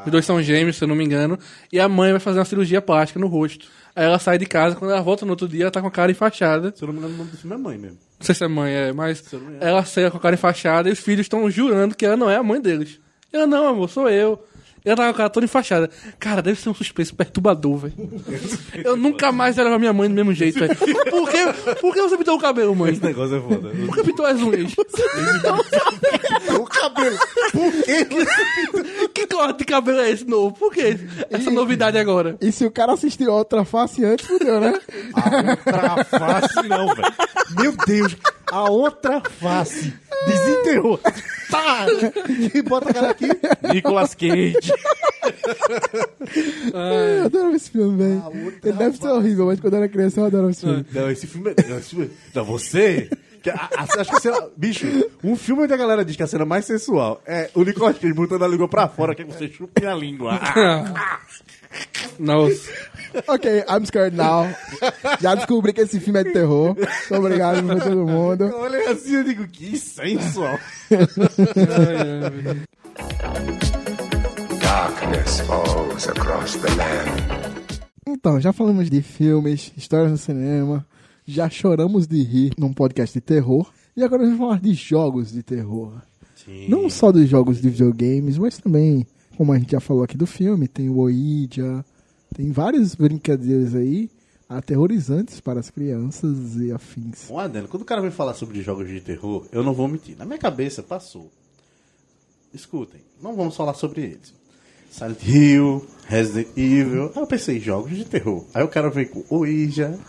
Os dois são gêmeos, se eu não me engano. E a mãe vai fazer uma cirurgia plástica no rosto. Aí ela sai de casa, quando ela volta no outro dia, ela tá com a cara enfaixada. Se eu não me engano, o nome do filme é Mãe mesmo. Não sei se é mãe, é, mas ela sai com a cara enfaixada e os filhos estão jurando que ela não é a mãe deles. Ela, não, amor, sou eu. Ela tá com a cara toda enfaixada. Cara, deve ser um suspense perturbador, velho. Eu nunca mais era minha mãe do mesmo jeito, velho. Por que, por que você pintou o cabelo, mãe? Esse negócio é foda. Por que pintou as unhas? o cabelo. Por quê? Que corte de cabelo é esse novo? Por que essa novidade agora? E se o cara assistir outra face antes, fudeu, né? outra face não, velho. Meu Deus, a outra face. Desenterrou. Tá! E bota a cara aqui. Nicolas Cage. Eu adoro esse filme, velho. Ele deve ser horrível, mas quando eu era criança eu adorava esse filme. Não, esse filme é... Não, esse filme... não você... que a- a- Acho que a cena... Bicho, um filme onde a galera diz que a cena mais sensual é o Nicolas Cage botando a língua pra fora, que você chupa minha língua. Nossa. Ok, I'm scared now. Já descobri que esse filme é de terror. Muito obrigado pra todo mundo. Olha assim, eu digo, que sensual. Darkness falls across the land. Então, já falamos de filmes, histórias no cinema, já choramos de rir num podcast de terror. E agora vamos falar de jogos de terror. Não só dos jogos de videogames, mas também, como a gente já falou aqui do filme, tem o Ouija, tem várias brincadeiras aí aterrorizantes para as crianças e afins. Um adendo, quando o cara vem falar sobre jogos de terror, eu não vou mentir. Na minha cabeça passou. Escutem, não vamos falar sobre eles. Silent Hill, Resident Evil. Aí eu pensei, jogos de terror. Aí o cara vem com Ouija.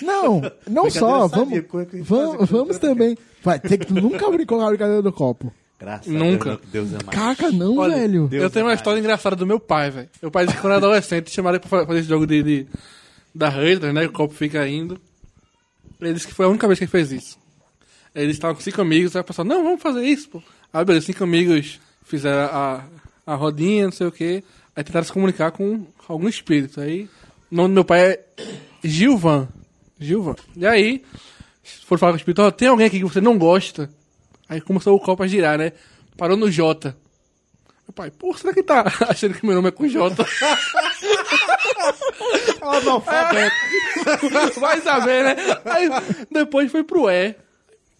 Não, não só, vamos, vamos, vamos também. Vai ter que nunca brincou com a brincadeira do copo. Graças Nunca. a Deus, Deus é mais. Caca, não, Olha, velho. Deus eu tenho é uma mais. história engraçada do meu pai, velho. Meu pai disse que quando era adolescente, chamaram ele pra fa- fazer esse jogo de, de- da Hitler, né? O copo fica indo. Ele disse que foi a única vez que ele fez isso. Eles estavam com cinco amigos, aí o pessoal, não, vamos fazer isso, pô. Aí, beleza, cinco amigos fizeram a, a rodinha, não sei o quê. Aí tentaram se comunicar com algum espírito. Aí, o nome do meu pai é Gilvan. Gilvan. E aí, foram falar com o espírito, ó, tem alguém aqui que você não gosta? Aí começou o copo a girar, né? Parou no J. Meu pai, pô, será que tá achando que meu nome é com J? Analfabeto. Vai saber, né? Aí depois foi pro E.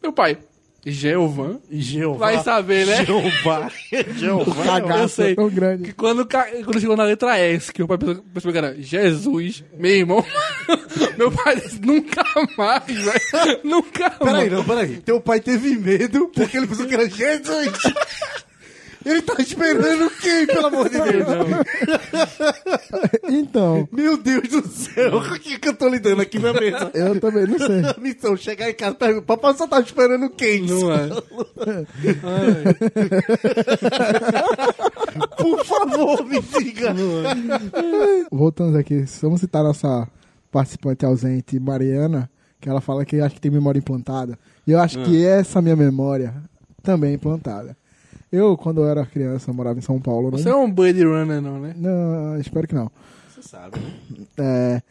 Meu pai, Geovan? Jeová. Vai saber, né? Jeová. Jeová. Eu sei. tão grande. Que quando, quando chegou na letra S, que o pai pensou, que era Jesus, meu irmão. meu pai disse, nunca mais, velho. Nunca Peraí, mais. não, peraí. Teu pai teve medo porque ele pensou que era Jesus. Ele tá esperando quem, pelo amor de Deus? Então, Meu Deus do céu, o que, que eu tô lidando aqui na mesa? eu também não sei. Missão, chegar em casa e perguntar, papai só tá esperando quem? Não é. Por favor, me diga. Voltando aqui, vamos citar nossa participante ausente, Mariana, que ela fala que acha que tem memória implantada. E eu acho que essa minha memória também é implantada. Eu, quando eu era criança, eu morava em São Paulo. Você Não, é um Blade Runner, não, né? não espero que não. Você sabe, né? É,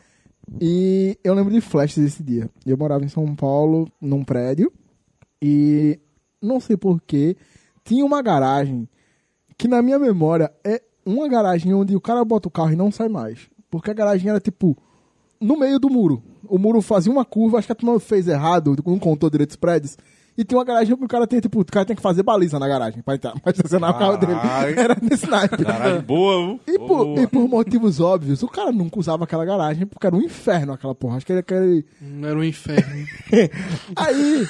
e eu lembro de flashes desse dia. Eu morava em São Paulo, num prédio, e não sei porquê, tinha uma garagem que na minha memória é uma garagem onde o cara bota o carro e não sai mais. Porque a garagem era tipo no meio do muro. O muro fazia uma curva, acho que a turma fez errado, não contou direito os prédios. E tem uma garagem que o cara tem, tipo, o cara tem que fazer baliza na garagem pra entrar, pra estacionar o carro dele. Era nesse naipe. Caralho, boa, E por, boa. e por motivos óbvios, o cara nunca usava aquela garagem porque era um inferno aquela porra. Acho que ele aquele. Não era um inferno. Aí,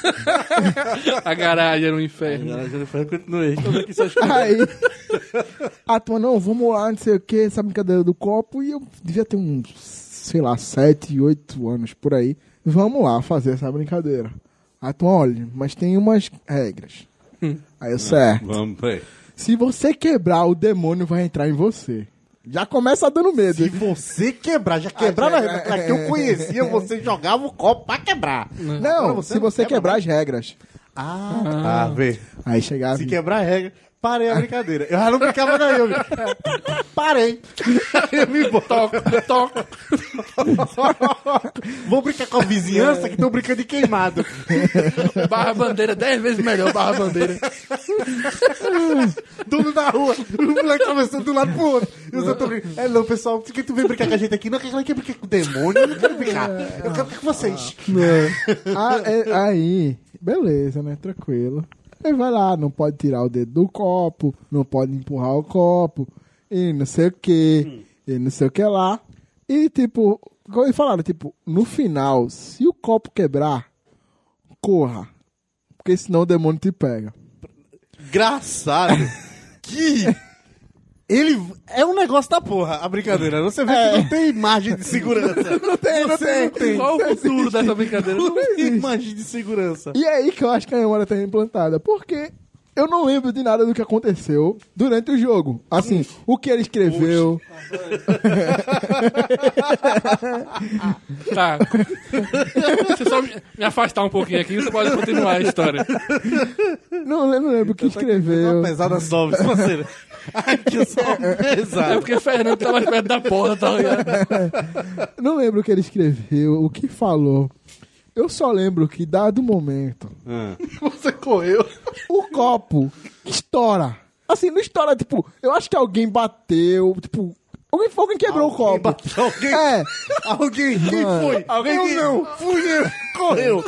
A garagem era um inferno. Garagem do Ferro, continuei. Tô aqui só aí. A turma, não, vamos lá, não sei o que, essa brincadeira do copo. E eu devia ter uns, sei lá, 7, 8 anos por aí. Vamos lá fazer essa brincadeira. A turma, olha, mas tem umas regras. Aí eu, certo. Vamos, peraí. Se você quebrar, o demônio vai entrar em você. Já começa dando medo. Se você quebrar, já quebrava Ah, pra que eu conhecia, você jogava o copo pra quebrar. Não, se você quebrar as regras. Ah, Ah, vê. Aí chegava. se quebrar a regra, parei a brincadeira. Eu já não brincava não, eu. Parei. Eu me boto. Toca, toca. Vou brincar com a vizinhança que estão brincando de queimado. Barra bandeira, 10 vezes melhor, barra bandeira. Tudo na rua. O moleque atravessando de um lado pro outro. E os outros brincando. É, não, pessoal, por que tu vem brincar com a gente aqui? Não, que quer brincar com o demônio? Eu não quero brincar. Eu quero brincar com vocês. Ah, é- aí, beleza, né? Tranquilo. Aí vai lá, não pode tirar o dedo do copo, não pode empurrar o copo, e não sei o que, e não sei o que lá. E tipo, eles falaram, tipo, no final, se o copo quebrar, corra. Porque senão o demônio te pega. Engraçado. Que ele é um negócio da porra, a brincadeira. Você vê que não tem margem de segurança. não tem, não tem. Não tem. Qual o futuro dessa brincadeira? Não tem margem de segurança. E é aí que eu acho que a memória tá implantada. Porque eu não lembro de nada do que aconteceu durante o jogo. Assim, o que ele escreveu. Tá. Eu só me, afastar um pouquinho aqui, você pode continuar a história. Não, não lembro o que Uma escreveu. pesada sobe, parceiro. Aqui só uma É pesada. porque Fernando tá mais perto da porta, tá ligado? Não lembro o que ele escreveu, o que falou. Eu só lembro que, dado o momento, Ah. Você correu. o copo estoura. Assim, não estoura, tipo, eu acho que alguém bateu, tipo, alguém, alguém quebrou o copo. bateu alguém? É, Alguém, quem Mano. foi? Alguém eu que- não, fui eu. Correu.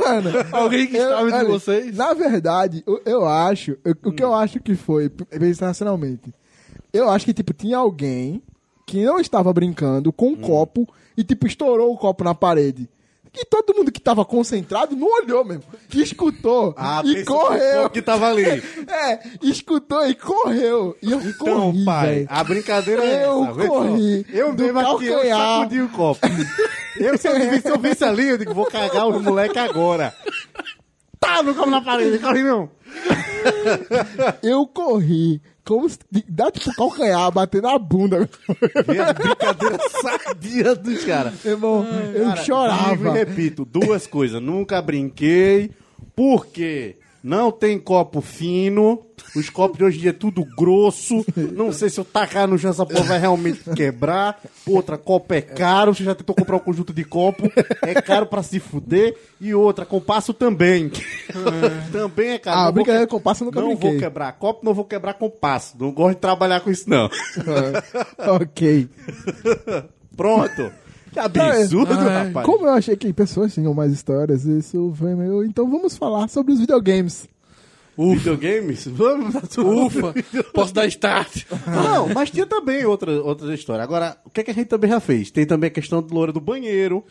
mano. Alguém que Eu- estava entre olha, vocês. Na verdade, eu, eu acho, eu- o que eu acho que foi, internacionalmente, eu acho que, tipo, tinha alguém que não estava brincando com um copo e, tipo, estourou o copo na parede. E todo mundo que tava concentrado não olhou mesmo. Que escutou Ah, e que correu. que tava ali. É, escutou e correu. E eu Então, corri, pai, velho. a brincadeira é Eu essa. vê só. corri Eu mesmo aqui, eu sacudi o copo. Eu, se eu, visse, se eu visse ali, eu digo, vou cagar os moleques agora. Tá, não como na parede, corre não. Eu corri. Como se dá tipo calcanhar, bater na bunda. A brincadeira sadia dos caras. Irmão, eu Cara, Digo e chorava. Repito, duas coisas. Nunca brinquei, porque não tem copo fino. Os copos de hoje em dia é tudo grosso. Não sei se eu tacar no chão essa porra vai realmente quebrar. Outra, copo é caro. Você já tentou comprar um conjunto de copo. É caro pra se fuder. E outra, compasso também. também é caro. Ah, Não brincadeira compasso eu nunca Não brinquei. vou quebrar copo, não vou quebrar compasso. Não gosto de trabalhar com isso, não. ok. Pronto. Que absurdo, Ai, rapaz. Como eu achei que pessoas tinham mais histórias, isso foi meio. Então vamos falar sobre os videogames. Videogames? Vamos. Ufa, posso dar start. Não, mas tinha também outra, outra história. Agora, o que, é que a gente também já fez? Tem também a questão do loura do banheiro.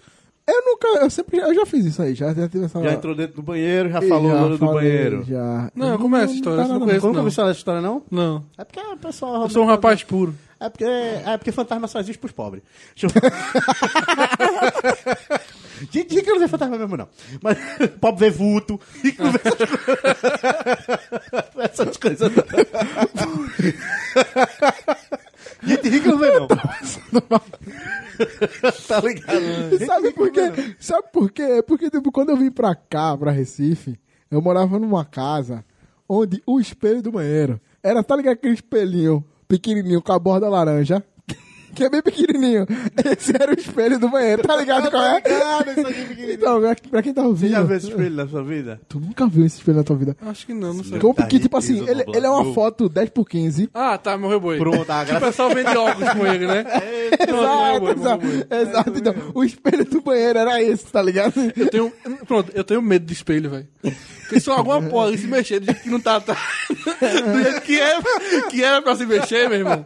Eu nunca, eu sempre, eu já fiz isso aí, já, já tive essa. Já entrou dentro do banheiro, já Já falou loura do banheiro. Já. Não, como é essa história? Essa eu não nada, conheço. Não. falar dessa história, não? Não. É porque o pessoal... Eu sou um rapaz puro. É porque, é porque fantasma só existe pros pobres. Deixa eu... Gente, gente que não vê fantasma mesmo, não. Mas pobre vê vulto. E que não vê essas coisas. Gente rica não vê, não. tá ligado? Sabe por quê? Sabe por quê? Porque tipo, quando eu vim pra cá, pra Recife, eu morava numa casa onde o espelho do banheiro era, tá ligado aquele espelhinho pequenininho com a borda laranja? Que é bem pequenininho. Esse era o espelho do banheiro, tá ligado qual é? Então, pra- pra quem tá Você ouvindo, já viu esse espelho na sua vida? tu nunca viu esse espelho na tua vida. Acho que não, não sei. Como Tá que, tipo assim, ele, ele é uma foto 10 por 15. Ah, tá, morreu boi. Pronto, a O graça. pessoal vende óculos com ele, né? Exato, boi, exato. boi. Exato, então. O espelho do banheiro era esse, tá ligado? Eu tenho, pronto, eu tenho medo de espelho, velho. Porque se alguma porra se mexer do jeito que não tá, tá do jeito que é, que era pra se mexer, meu irmão.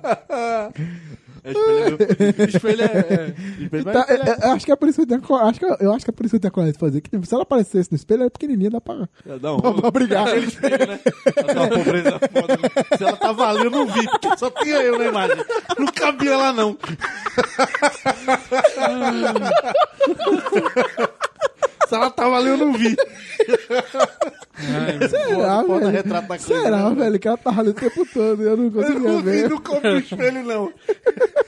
É espelho do- Espelho é, é- espelho Tá, vai- eu, eu acho que é por isso que eu tenho a co- acho que, eu acho que é por isso que eu tenho a coragem de fazer. Que se ela aparecesse no espelho, ela é pequenininha, dá pra, Não, pra, pra brigar. Aquele espelho, né? Pobreza foda. né? Se ela tava ali, eu não vi, porque só tinha eu na imagem. Não cabia lá, não. Se ela tava ali, eu não vi. Será, velho? retrato da coisa, Será, né? velho? Que ela tava ali o tempo todo e eu não Eu conseguia não vi ver. no copo do espelho, não.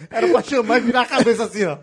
Era pra chamar e virar a cabeça assim, ó.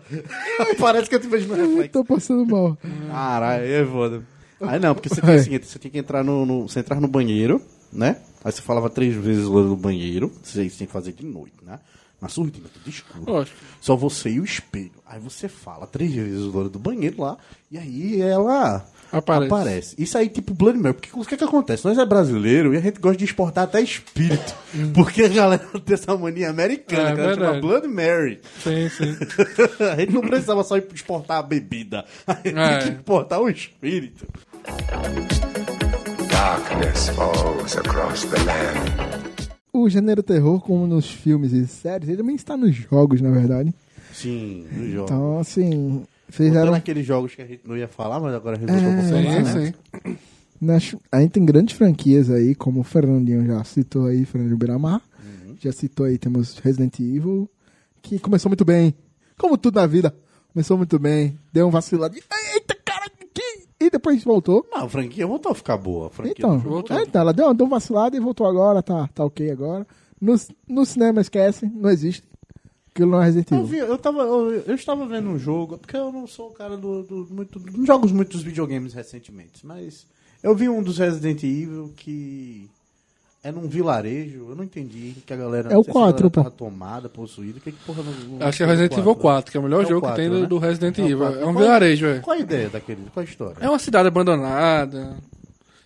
Parece que eu te vejo no Eu reflexo. tô passando mal. Caralho, aí é foda. Aí não, porque você tem o seguinte, você tinha que entrar no, no- Você entrar no banheiro, né? Aí você falava três vezes o do banheiro. Você tem que fazer de noite, né? Na sua rotina, tudo escuro. Só você e o espelho. Aí você fala três vezes o louro do banheiro lá. E aí ela Aparece. Isso aí, tipo Blood Mary. Porque o que que acontece? Nós é brasileiro e a gente gosta de exportar até espírito. porque a galera tem essa mania americana, É, que ela chama verdade. Blood Mary. Sim, sim. a gente não precisava só exportar a bebida. A gente É. tem que exportar o espírito. Darkness falls across the land. O gênero terror, como nos filmes e séries, ele também está nos jogos, na verdade. Sim, no jogo. Então, assim, Fizeram fizeram. naqueles jogos que a gente não ia falar, mas agora resolveu É, falar, né? sim. Nas, a gente tem grandes franquias aí, como o Fernandinho já citou aí, Fernandinho Beiramar. Já citou aí, temos Resident Evil, que começou muito bem. Como tudo na vida. Começou muito bem. Deu um vacilado. Eita. E depois voltou. Não, a franquia voltou a ficar boa. A franquia Então, voltou. é, então, ela deu, deu um vacilado e voltou agora, tá, tá ok agora. No, no cinema, esquece, não existe. Aquilo não é Resident Eu, Evil. vi, eu, tava, eu, eu estava vendo um jogo, porque eu não sou o cara do, do muito, não jogo muitos videogames recentemente, mas eu vi um dos Resident Evil que é num vilarejo, eu não entendi que a galera É o sei se a galera 4, pô. tomada, possuída, que, que porra não, Acho que é Resident Evil 4, que é o melhor É o jogo 4, que tem do, né? do Resident É Evil. 4. É um Qual- vilarejo, velho. Qual a ideia daquele? Qual a história? É uma cidade abandonada.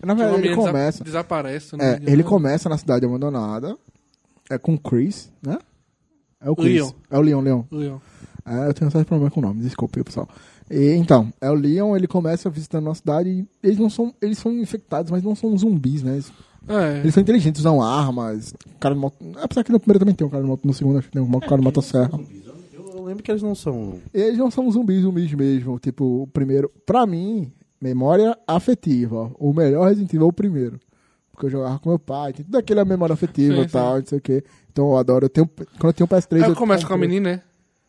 Na verdade, ele começa. Desaparece. não É, ele começa na cidade abandonada. É com o Chris, né? É o Chris. Leon. É o Leon, Leon. Leon. É, eu tenho certo problema com o nome, desculpe, pessoal. E, então, é o Leon, ele começa visitando uma cidade e eles não são. Eles são infectados, mas não são zumbis, né? Eles, É. eles são inteligentes, usam armas. Cara de moto. Apesar que no primeiro também tem um cara de moto, no segundo acho que tem um cara de motosserra. Eu, eu lembro que eles não são. Eles não são zumbis, zumbis mesmo. Tipo, o primeiro. Pra mim, memória afetiva. O melhor Resident Evil é o primeiro. Porque eu jogava com meu pai, tem tudo aquilo é memória afetiva e tal, não sei o quê. Então eu adoro. Eu tenho, quando eu tenho um PS3. Aí eu começa com a menina, né?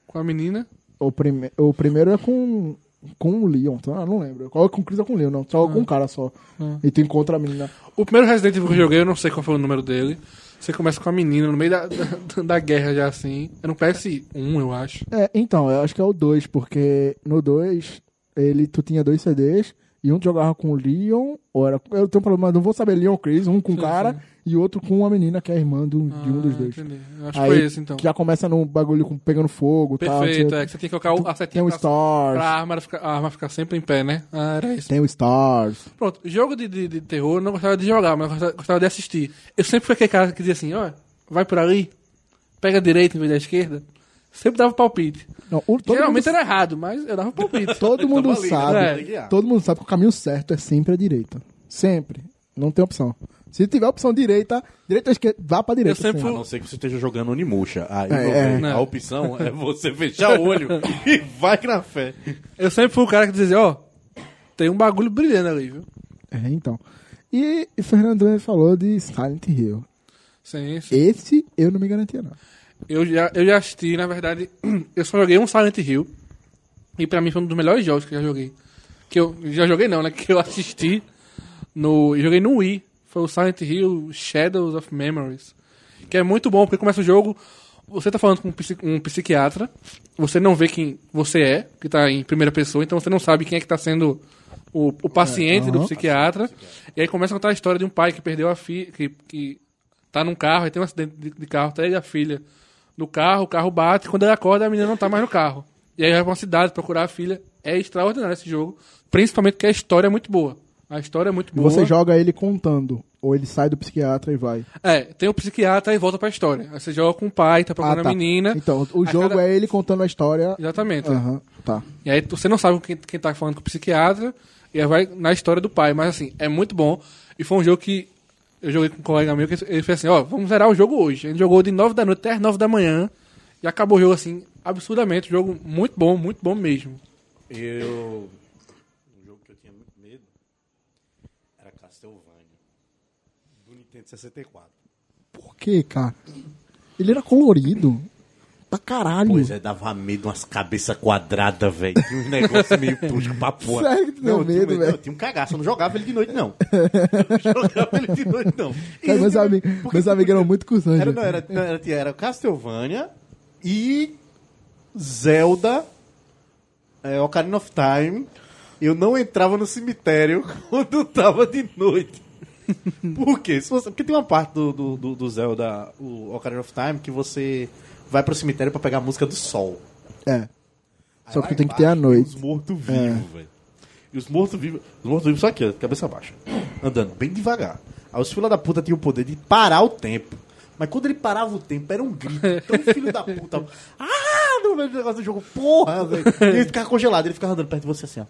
Com a menina. O, prime... o primeiro é com. Com o Leon, tá? Eu não lembro. Qual é com o Chris ou com o Leon, não. Só com um cara só. Ah. E tu encontra a menina. O primeiro Resident Evil que eu joguei, eu não sei qual foi o número dele. Você começa com a menina no meio da, da, da guerra já assim. É no PS1, eu acho. É, então, eu acho que é o 2, porque no 2 ele, tu tinha dois CDs e um jogava com o Leon, ou era. Eu tenho um problema, não vou saber Leon ou Chris, um com o cara sim. e outro com uma menina que é irmã do, de um dos Ah, dois. Entendi. Eu acho que Aí, foi esse então. que já começa no bagulho com, pegando fogo e tal. Perfeito, é que você tem que colocar o- a Tem setinha o pra, Stars, pra arma ficar, a arma ficar sempre em pé, né? Ah, era isso. tem o Stars. Pronto, jogo de, de, de terror eu não gostava de jogar, mas gostava, gostava de assistir. Eu sempre fui aquele cara que dizia assim, ó, vai por ali, pega a direita em vez da esquerda. Sempre dava palpite. Não, o- todo Geralmente mundo, era errado, mas eu dava palpite. todo mundo ali, né? sabe. É. Guiar. Todo mundo sabe que o caminho certo é sempre a direita. Sempre. Não tem opção. Se tiver opção direita, direita ou esquerda, vá pra direita. Eu sempre A sempre. fui- não ser que você esteja jogando Onimusha. Aí, É, é. a opção é você fechar o olho e vai na fé. Eu sempre fui o cara que dizia, ó, tem um bagulho brilhando ali, viu? É, então. E, e Fernando falou de Silent Hill. Sim, sim. Esse eu não me garantia, não. Eu já, eu já assisti, na verdade, eu só joguei um Silent Hill. E pra mim foi um dos melhores jogos que eu já joguei. Que eu já joguei não, né? Que eu assisti no. Eu joguei no Wii. Foi o Silent Hill Shadows of Memories. Que é muito bom, porque começa o jogo. Você tá falando com um, psi- um psiquiatra. Você não vê quem você é, que tá em primeira pessoa, então você não sabe quem é que tá sendo o, o paciente do aham. psiquiatra. E aí começa a contar a história de um pai que perdeu a filha. Que, que tá num carro, aí tem um acidente de, de carro, tá ele e a filha no carro, o carro bate, quando ele acorda a menina não tá mais no carro. E aí vai pra uma cidade procurar a filha. É extraordinário esse jogo, principalmente porque a história é muito boa. A história é muito E boa. você joga ele contando. Ou ele sai do psiquiatra e vai. É, tem o psiquiatra e volta pra história. Aí você joga com o pai, tá procurando Ah, tá. a menina. Então, o jogo cada- é ele contando a história. Exatamente. Aham, tá. E aí você não sabe quem, quem tá falando com o psiquiatra, e aí vai na história do pai. Mas assim, é muito bom. E foi um jogo que eu joguei com um colega meu, que ele fez assim, ó, vamos zerar o jogo hoje. A gente jogou de 9 da noite até as 9 da manhã, e acabou o jogo assim, absurdamente. Um jogo muito bom, muito bom mesmo. Eu. Um jogo que eu tinha muito medo era Castlevania. Do Nintendo 64. Por quê, cara? Ele era colorido. Pra caralho. Pois é, dava medo umas cabeças quadradas, velho. Tinha uns negócios meio toscos pra porra. Sério que tu deu eu tinha medo, velho? Eu tinha um cagaço, eu não jogava ele de noite, não. Eu não jogava ele de noite, não. Cara, meus amigos, Porque- meus amigos eram muito cuzões. Era, velho. não, era, não, era, era Castlevania e Zelda é, Ocarina of Time. Eu não entrava no cemitério quando tava de noite. Por quê? Você- porque tem uma parte do, do, do- do Zelda, o Ocarina of Time, que você vai pro cemitério pra pegar a música do sol. É. Só Aí que lá tem que ter a noite. Os mortos-vivos, velho. E os mortos-vivos. Os mortos-vivos só aqui, ó, cabeça baixa. Andando bem devagar. Aí os filhos da puta tinham o poder de parar o tempo. Mas quando ele parava o tempo, era um grito. Então, filho da puta. Ah, no meio do negócio do jogo, porra, velho. E ele ficava congelado, ele ficava andando perto de você assim, ó.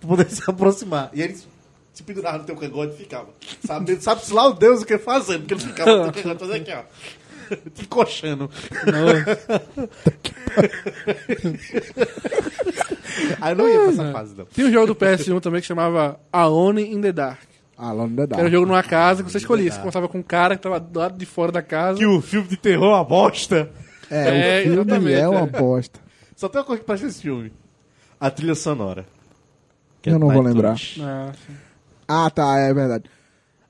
Pra poder se aproximar. E ele se pendurava no teu cangote e ficava. Sabe, sabe lá o Deus o que fazendo, porque ele ficava no teu cangote fazendo aqui, ó. Te coxando. Aí eu não ia pra essa fase, não. Tinha um jogo do PS1 também que chamava Alone in the Dark. Alone in the Que era um Dark. jogo numa casa que você escolhia. Você começava com um cara que tava do lado de fora da casa. Que o filme de terror é uma bosta. É, É, o filme é uma é. bosta. Só tem uma coisa que presta esse filme. A trilha sonora. Que Eu não vou lembrar. Ah. Ah, tá, é verdade.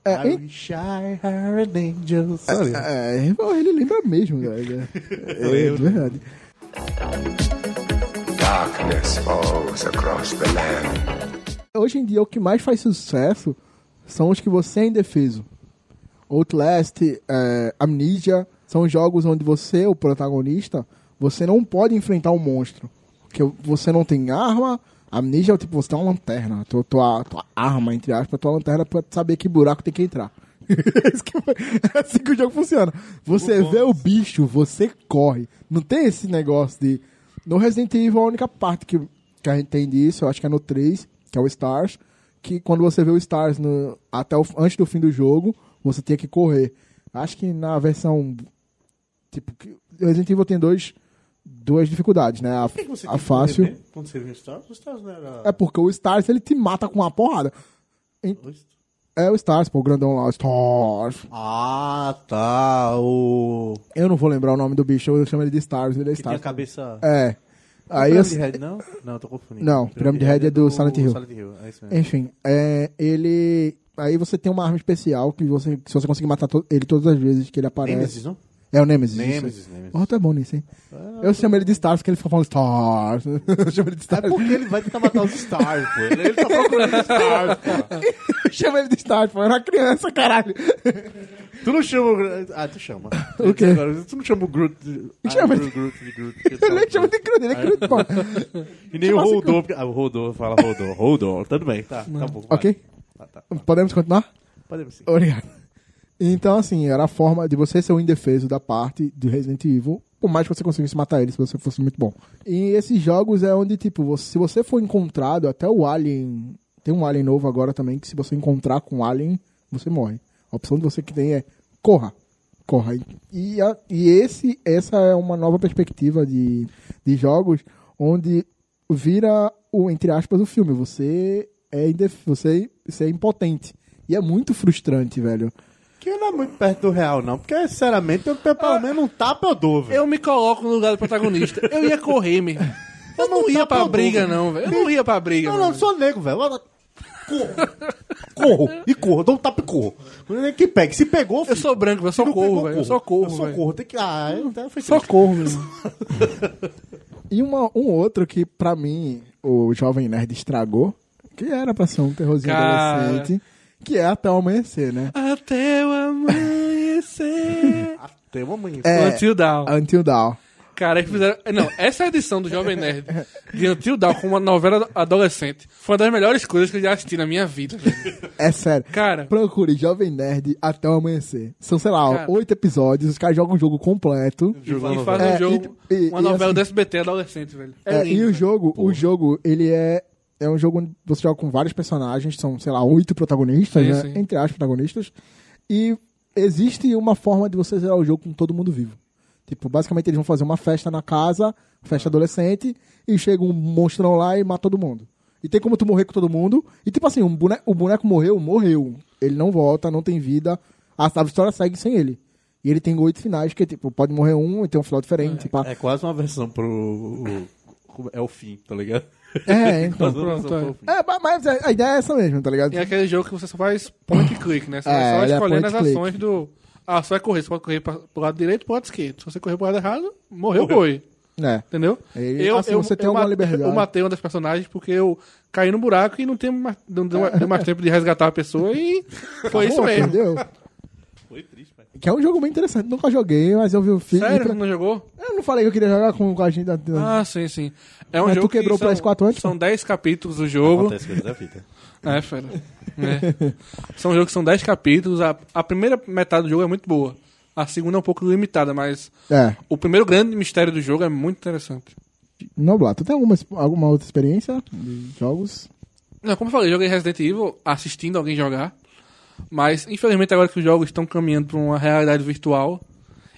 É, I wish I had an angel. Sabe? é, pô, ele lembra mesmo, velho. É, é verdade. Darkness falls across the land. Hoje em dia, o que mais faz sucesso são os que você é indefeso. Outlast, é, Amnesia, são jogos onde você, o protagonista, você não pode enfrentar um monstro. Porque você não tem arma. Amnesia é tipo, você tem uma lanterna. Tua, tua, tua arma, entre aspas, tua lanterna pra saber que buraco tem que entrar. É assim que o jogo funciona. Você vê o bicho, você corre. Não tem esse negócio de. No Resident Evil, a única parte que, que a gente tem disso, eu acho que é no 3, que é o Stars, que quando você vê o Stars no- até o, antes do fim do jogo, você tem que correr. Acho que na versão. Tipo, Resident Evil tem dois, duas dificuldades, né? A, Por que que você a que fácil. né? Quando você viu o Stars, o Stars não era... É porque o Stars ele te mata com uma porrada. É o Stars, pô, o grandão lá, o Stars. Ah, tá. O... Eu não vou lembrar o nome do bicho, eu chamo ele de Stars, ele é Que tem a Stars. cabeça... É. Aí Pyramid eu, Head, não? Não, tô confundindo. Não, Pyramid Head é do Silent Hill. Silent Hill, é isso mesmo. enfim, é, ele. Aí você tem uma arma especial que você, se você conseguir matar to- ele todas as vezes que ele aparece. Nemesis, não? É o Nemesis. Nemesis, Nemesis. Oh, tá bom nisso, hein? eu chamo ele de Stars porque ele fica falando Stars. eu chamo ele de É Stars. porque ele vai tentar matar os Stars, pô. Ele tá procurando Stars, pô. eu chamo ele de Stars, pô. Eu era uma criança, caralho. Tu não chama o... Ah, tu chama. O quê? Agora, tu não chama o Groot de... Ah, Chama Groot, ele- Groot, de Groot. Ele chama de Crudo, ele é Crudo, pô. E nem o Rodor, porque... Ah, o Rodor, fala Rodor. Rodor, tudo bem, tá, tá bom. Ok? Tá, tá. Podemos continuar? Podemos sim. Obrigado. Então, assim, era a forma de você ser o indefeso da parte de Resident Evil, por mais que você conseguisse matar ele se você fosse muito bom. E esses jogos é onde, tipo, você- se você for encontrado, até o Alien. Tem um Alien novo agora também, que se você encontrar com o Alien, você morre. A opção de você que tem é corra. Corra. E, a- e esse, essa é uma nova perspectiva de, de jogos onde vira o, entre aspas, o filme. Você é, você, você é impotente. E é muito frustrante, velho. Que não é muito perto do real, não. Porque, sinceramente, eu, pelo menos um tapa eu dou, velho. Eu me coloco no lugar do protagonista. Eu ia correr, mesmo. Eu não ia pra briga, não, velho. Eu não ia pra briga, Não, mano. não, sou nego, velho. Corro. Corro. E corro. Dou um tapa e corro. Não é que pegue. Se pegou, Eu filho, sou branco, eu se só não corro, pegou, velho. Eu só corro, Eu só velho. corro. Tem que... Ah, então foi Só triste. corro, mesmo. E uma, um outro que, pra mim, o Jovem Nerd estragou, que era pra ser um terrorzinho Cara. adolescente, que é Até o Amanhecer, né? Até o amanhecer. Tem uma mãe. É. Until Dawn. Until Dawn. Cara, eles fizeram. Não, essa edição do Jovem Nerd de Until Dawn com uma novela adolescente foi uma das melhores coisas que eu já assisti na minha vida. velho. É sério. Cara, Procure Jovem Nerd até o amanhecer. São, sei lá, Cara. oito episódios, os caras jogam o jogo completo. e faz um É, jogo, e- e- uma e novela assim- do SBT adolescente, velho. É, É, lindo, e o velho. jogo, o jogo, ele é é um jogo onde você joga com vários personagens, são, sei lá, oito protagonistas, Sim, né? sim. Entre as protagonistas. E existe uma forma de você zerar o jogo com todo mundo vivo. Tipo, basicamente eles vão fazer uma festa na casa, festa adolescente, e chega um monstrão lá e mata todo mundo. E tem como tu morrer com todo mundo. E tipo assim, um boneco, o boneco morreu, morreu. Ele não volta, não tem vida. A, a história segue sem ele. E ele tem oito finais, que tipo, pode morrer um e tem um final diferente. pá. É quase uma versão pro. o- o- é o fim, tá ligado? É, então. Uma pronto, pro fim. É, mas- mas a ideia é essa mesmo, tá ligado? É aquele jogo que você só faz point click, né? Você É, vai só é escolhendo as click. ações do. Ah, você vai correr, você pode correr pra, pro lado direito pro lado esquerdo. Se você correr pro lado errado, morreu o boi. É. Entendeu? E, assim, você tem alguma ma- liberdade. Eu matei uma das personagens porque eu caí no buraco e não, mais, não deu, deu mais tempo de resgatar a pessoa e foi isso Pô, mesmo. Que é um jogo bem interessante. Nunca joguei, mas eu vi o filme. Sério? Não jogou? Eu não falei que eu queria jogar com, com a gente. da- Ah, sim, sim. É um Mas tu jogo quebrou que o são, PS4 antes, São 10 capítulos do jogo. Acontece coisa da vida. É, fera. É. São jogos que são 10 capítulos. A, a primeira metade do jogo é muito boa. A segunda é um pouco limitada, mas É. o primeiro grande mistério do jogo é muito interessante. Noblar, tu tem alguma, alguma outra experiência de jogos? Não, como eu falei, eu joguei Resident Evil assistindo alguém jogar. Mas, infelizmente, agora que os jogos estão caminhando pra uma realidade virtual.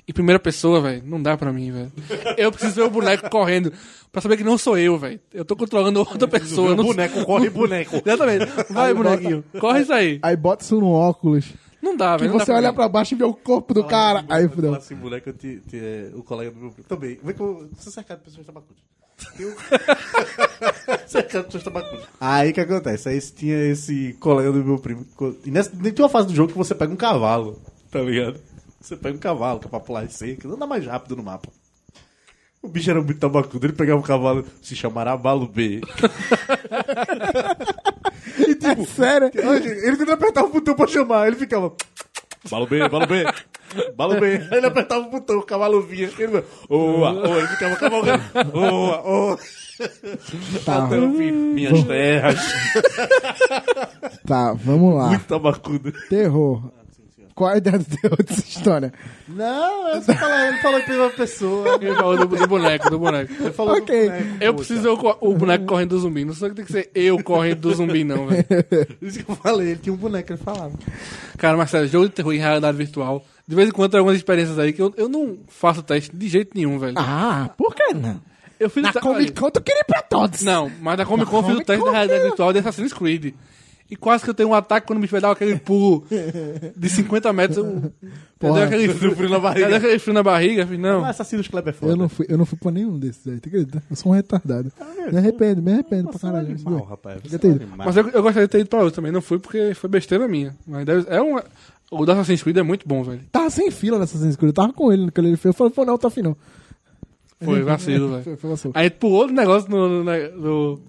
E primeira pessoa, velho, não dá pra mim, velho. Eu preciso ver o boneco correndo pra saber que não sou eu, velho. Eu tô controlando outra pessoa. eu não- boneco corre boneco. Exatamente. Vai, Aí bonequinho. Corre isso aí. Aí bota isso no óculos. Não dá, velho. dá você olha pra baixo e vê o corpo do cara. Aí fudeu. assim, eu te, te, é, o colega do meu primo. Também. Vem que eu sou cercado de pessoas tabacudas. Um... Aí o que acontece? Aí tinha esse colega do meu primo. E nessa, tem uma fase do jogo que você pega um cavalo, tá ligado? Você pega um cavalo, que é pra pular e seca, anda mais rápido no mapa. O bicho era muito tabacudo, ele pegava o cavalo, se chamará Balo B. É sério? Ele tentava apertar o botão pra chamar, ele ficava. Balo B, balo B. Balo B. Aí ele apertava o botão, o cavalo vinha. Ele oa, oa, ele ficava cavalgando. Oa, oa. Tá, Até o fim. Minhas terras. tá, vamos lá. Muito tabacudo. Terror. Qual a ideia do terror dessa história? Não, eu só falei, ele falou em primeira pessoa. Ele falou do, do boneco, do boneco. Ele falou Ok. do boneco, Eu preciso ver o, co- o boneco correndo do zumbi. Não sei que tem que ser eu correndo do zumbi, não, velho. Isso que eu falei, ele tinha um boneco, ele falava. Cara, sério, jogo de terror em realidade virtual. De vez em quando tem algumas experiências aí que eu, eu não faço teste de jeito nenhum, velho. Ah, por que não? Eu fiz o Na te- Comic Con tu queria ir pra todos. Não, mas na Comic Con eu fiz o Comic teste Con da realidade virtual de Assassin's Creed. E quase que eu tenho um ataque quando o bicho vai dar aquele pulo de 50 metros. Eu, eu Porra, aquele deu frio na barriga. Eu dei aquele frio na barriga. eu fiz, não. Assassinos Club é foda. Eu não, fui, eu não fui pra nenhum desses aí, tu acredita? Eu sou um retardado. me arrependo, me arrependo pra caralho. Animal, rapaz. Ter ido. Mas eu, eu gostaria de ter ido pra outro também. Não fui porque foi besteira minha. Mas deve- é um. O da Assassin's Creed é muito bom, velho. Tava sem fila nessa Assassin's Creed, eu tava com ele naquele ele fez. Eu falei, pô, não, tá afim não. Foi vacilo, velho. foi vacilo. Aí pulou o negócio no, no, no-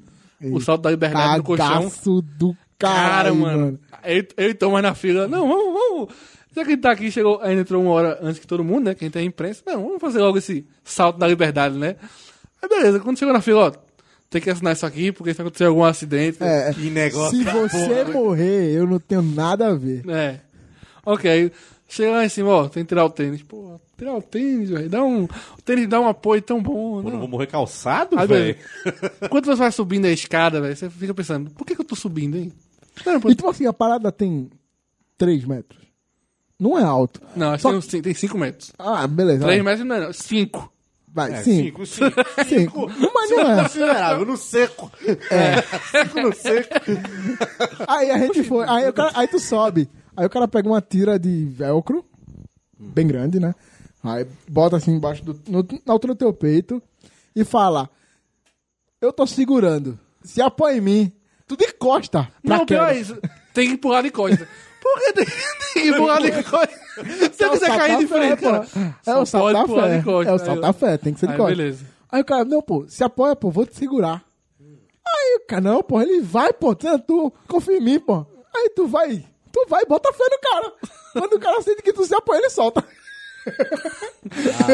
o salto da liberdade no colchão. Cagaço do Cara, caralho, mano. Aí eu e Thomas na fila. Não, vamos, vamos. Já que ele tá aqui, chegou, ainda entrou uma hora antes que todo mundo, né? Quem tem imprensa. Não, vamos fazer logo esse salto da liberdade, né? Aí beleza, quando chegou na fila, ó, tem que assinar isso aqui, porque se acontecer algum acidente. É, Que negócio. se você morrer, eu não tenho nada a ver. É. Ok. Chega lá em cima, ó, tem que tirar o tênis. Pô, tirar o tênis, velho. Dá um. O tênis dá um apoio tão bom. Pô, não Não. vou morrer calçado, velho. Quando você vai subindo a escada, velho, você fica pensando, por que, que eu tô subindo, hein? Não, pô, E tipo assim, a parada tem 3 metros. Não é alto. não Só- tem, uns- tem 5 metros. Ah, beleza. 3 vai. metros não é, não. 5. Vai, É, sim. cinco, cinco. Cinco. Mas não é. Considerável, no seco. É. Cinco no seco. Aí a gente foi. Aí, cara, aí tu sobe. Aí o cara pega uma tira de velcro, bem grande, né? Aí bota assim embaixo do. no- na altura do teu peito e fala: Eu tô segurando. Se apoia em mim. Tu de costa. Não, pior é isso. Tem que empurrar de costa. Por que tem, tem que empurrar de costa? Se eu É quiser cair de frente, fé, cara. pô. É o pular fé. É o salto da fé, tem que ser de Aí, costa. beleza. Aí o cara, não, pô, se apoia, pô, vou te segurar. Aí o cara, não, pô, ele vai, pô, tu confia em mim, pô. Aí tu vai, tu vai, bota fé no cara. Quando o cara sente que tu se apoia, ele solta.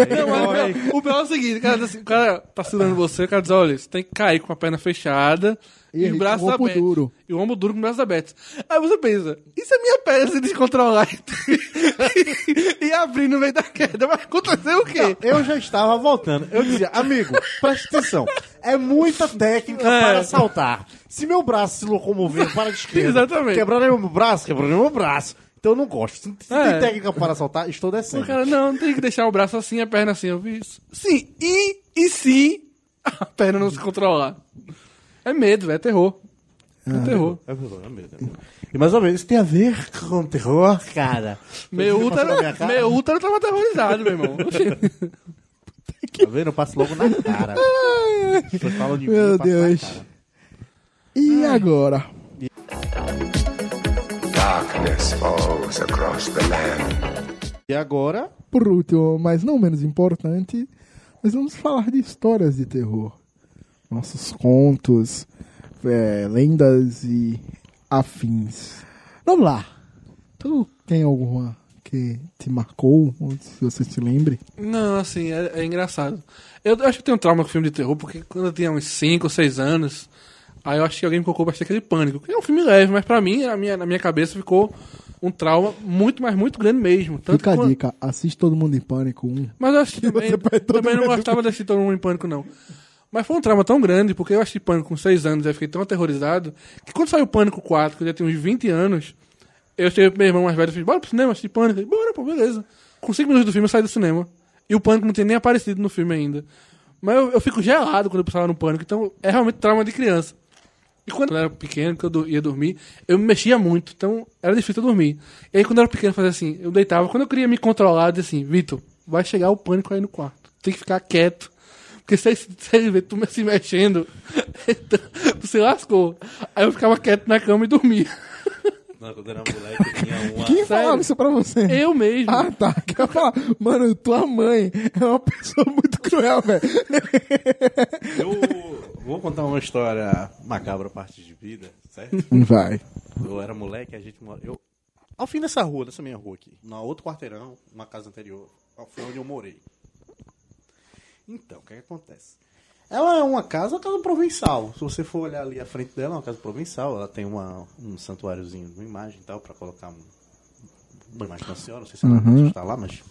Não, mas o pior- o pior é o seguinte, o cara, assim, o cara tá segurando você, o cara diz, olha, você tem que cair com a perna fechada E e, aí, os braços com o ombro duro. E o ombro duro com os braços abertos. Aí você pensa, e se a minha perna se descontrolar e, e abrir no meio da queda? Vai acontecer o quê? Eu já estava voltando. Eu dizia, amigo, presta atenção. É muita técnica É. para saltar. Se meu braço se locomover para a esquerda, Exatamente. quebrando meu braço, quebrando meu braço. Então eu não gosto. Se se É. tem técnica para saltar, estou descendo. O cara, não, tem que deixar o braço assim, a perna assim. Eu vi isso. Sim, e, e se a perna não se controlar? É medo, é terror. É terror. É é mesmo, é mesmo. E mais ou menos, isso tem a ver com terror, cara. Meu útero, cara? meu útero tava aterrorizado, meu irmão. Tá vendo? Eu passo logo na cara. De mim, Meu na Deus. E agora? Darkness falls across the land. E agora, Por último, mas não menos importante, nós vamos falar de histórias de terror. Nossos contos, é, lendas e afins. Vamos lá. Tu tem alguma que te marcou, ou se você se lembre? Não, assim, é, é engraçado. Eu acho que tenho um trauma com filme de terror, porque quando eu tinha uns 5 ou 6 anos, aí eu acho que alguém me colocou bastante aquele pânico. Que é um filme leve, mas pra mim, na minha, na minha cabeça, ficou um trauma muito, mas muito grande mesmo. Tanto Fica a quando- dica, assiste Todo Mundo em Pânico 1. Mas eu acho que também, também não gostava desse Todo Mundo em Pânico, não. Mas foi um trauma tão grande, porque eu assisti Pânico com 6 anos eu fiquei tão aterrorizado, que quando saiu Pânico 4, que eu já tinha uns 20 anos, eu cheguei pro meu irmão mais velho e falei, bora pro cinema assistir Pânico. Ele, bora, pô, beleza. Com 5 minutos do filme eu saí do cinema. E o Pânico não tinha nem aparecido no filme ainda. Mas eu, eu fico gelado quando eu pensava no Pânico, então é realmente trauma de criança. E quando eu era pequeno, que eu ia dormir, eu me mexia muito, então era difícil eu dormir. E aí quando eu era pequeno, eu fazia assim, eu deitava, quando eu queria me controlar, eu dizia assim, Vitor, vai chegar o pânico aí no quarto. Tem que ficar quieto. Porque se, ele ver tu me- se mexendo, então, tu se lascou. Aí eu ficava quieto na cama e dormia. Não, quando eu era moleque, eu tinha uma. Quem Sério? falava isso pra você? Eu mesmo. Ah, tá. Quer falar? Mano, tua mãe é uma pessoa muito cruel, velho. Eu vou contar uma história macabra a partir de vida, certo? Vai. Eu era moleque, a gente mora. Eu, ao fim dessa rua, dessa minha rua aqui, na outro quarteirão, uma casa anterior, foi onde eu morei. Então, o que, é que acontece? Ela é uma casa, uma casa provençal. Se você for olhar ali à frente dela, é uma casa provençal. Ela tem uma, um santuáriozinho, uma imagem e tal, pra colocar um, uma imagem da senhora. Não sei se ela Uhum. está lá, mas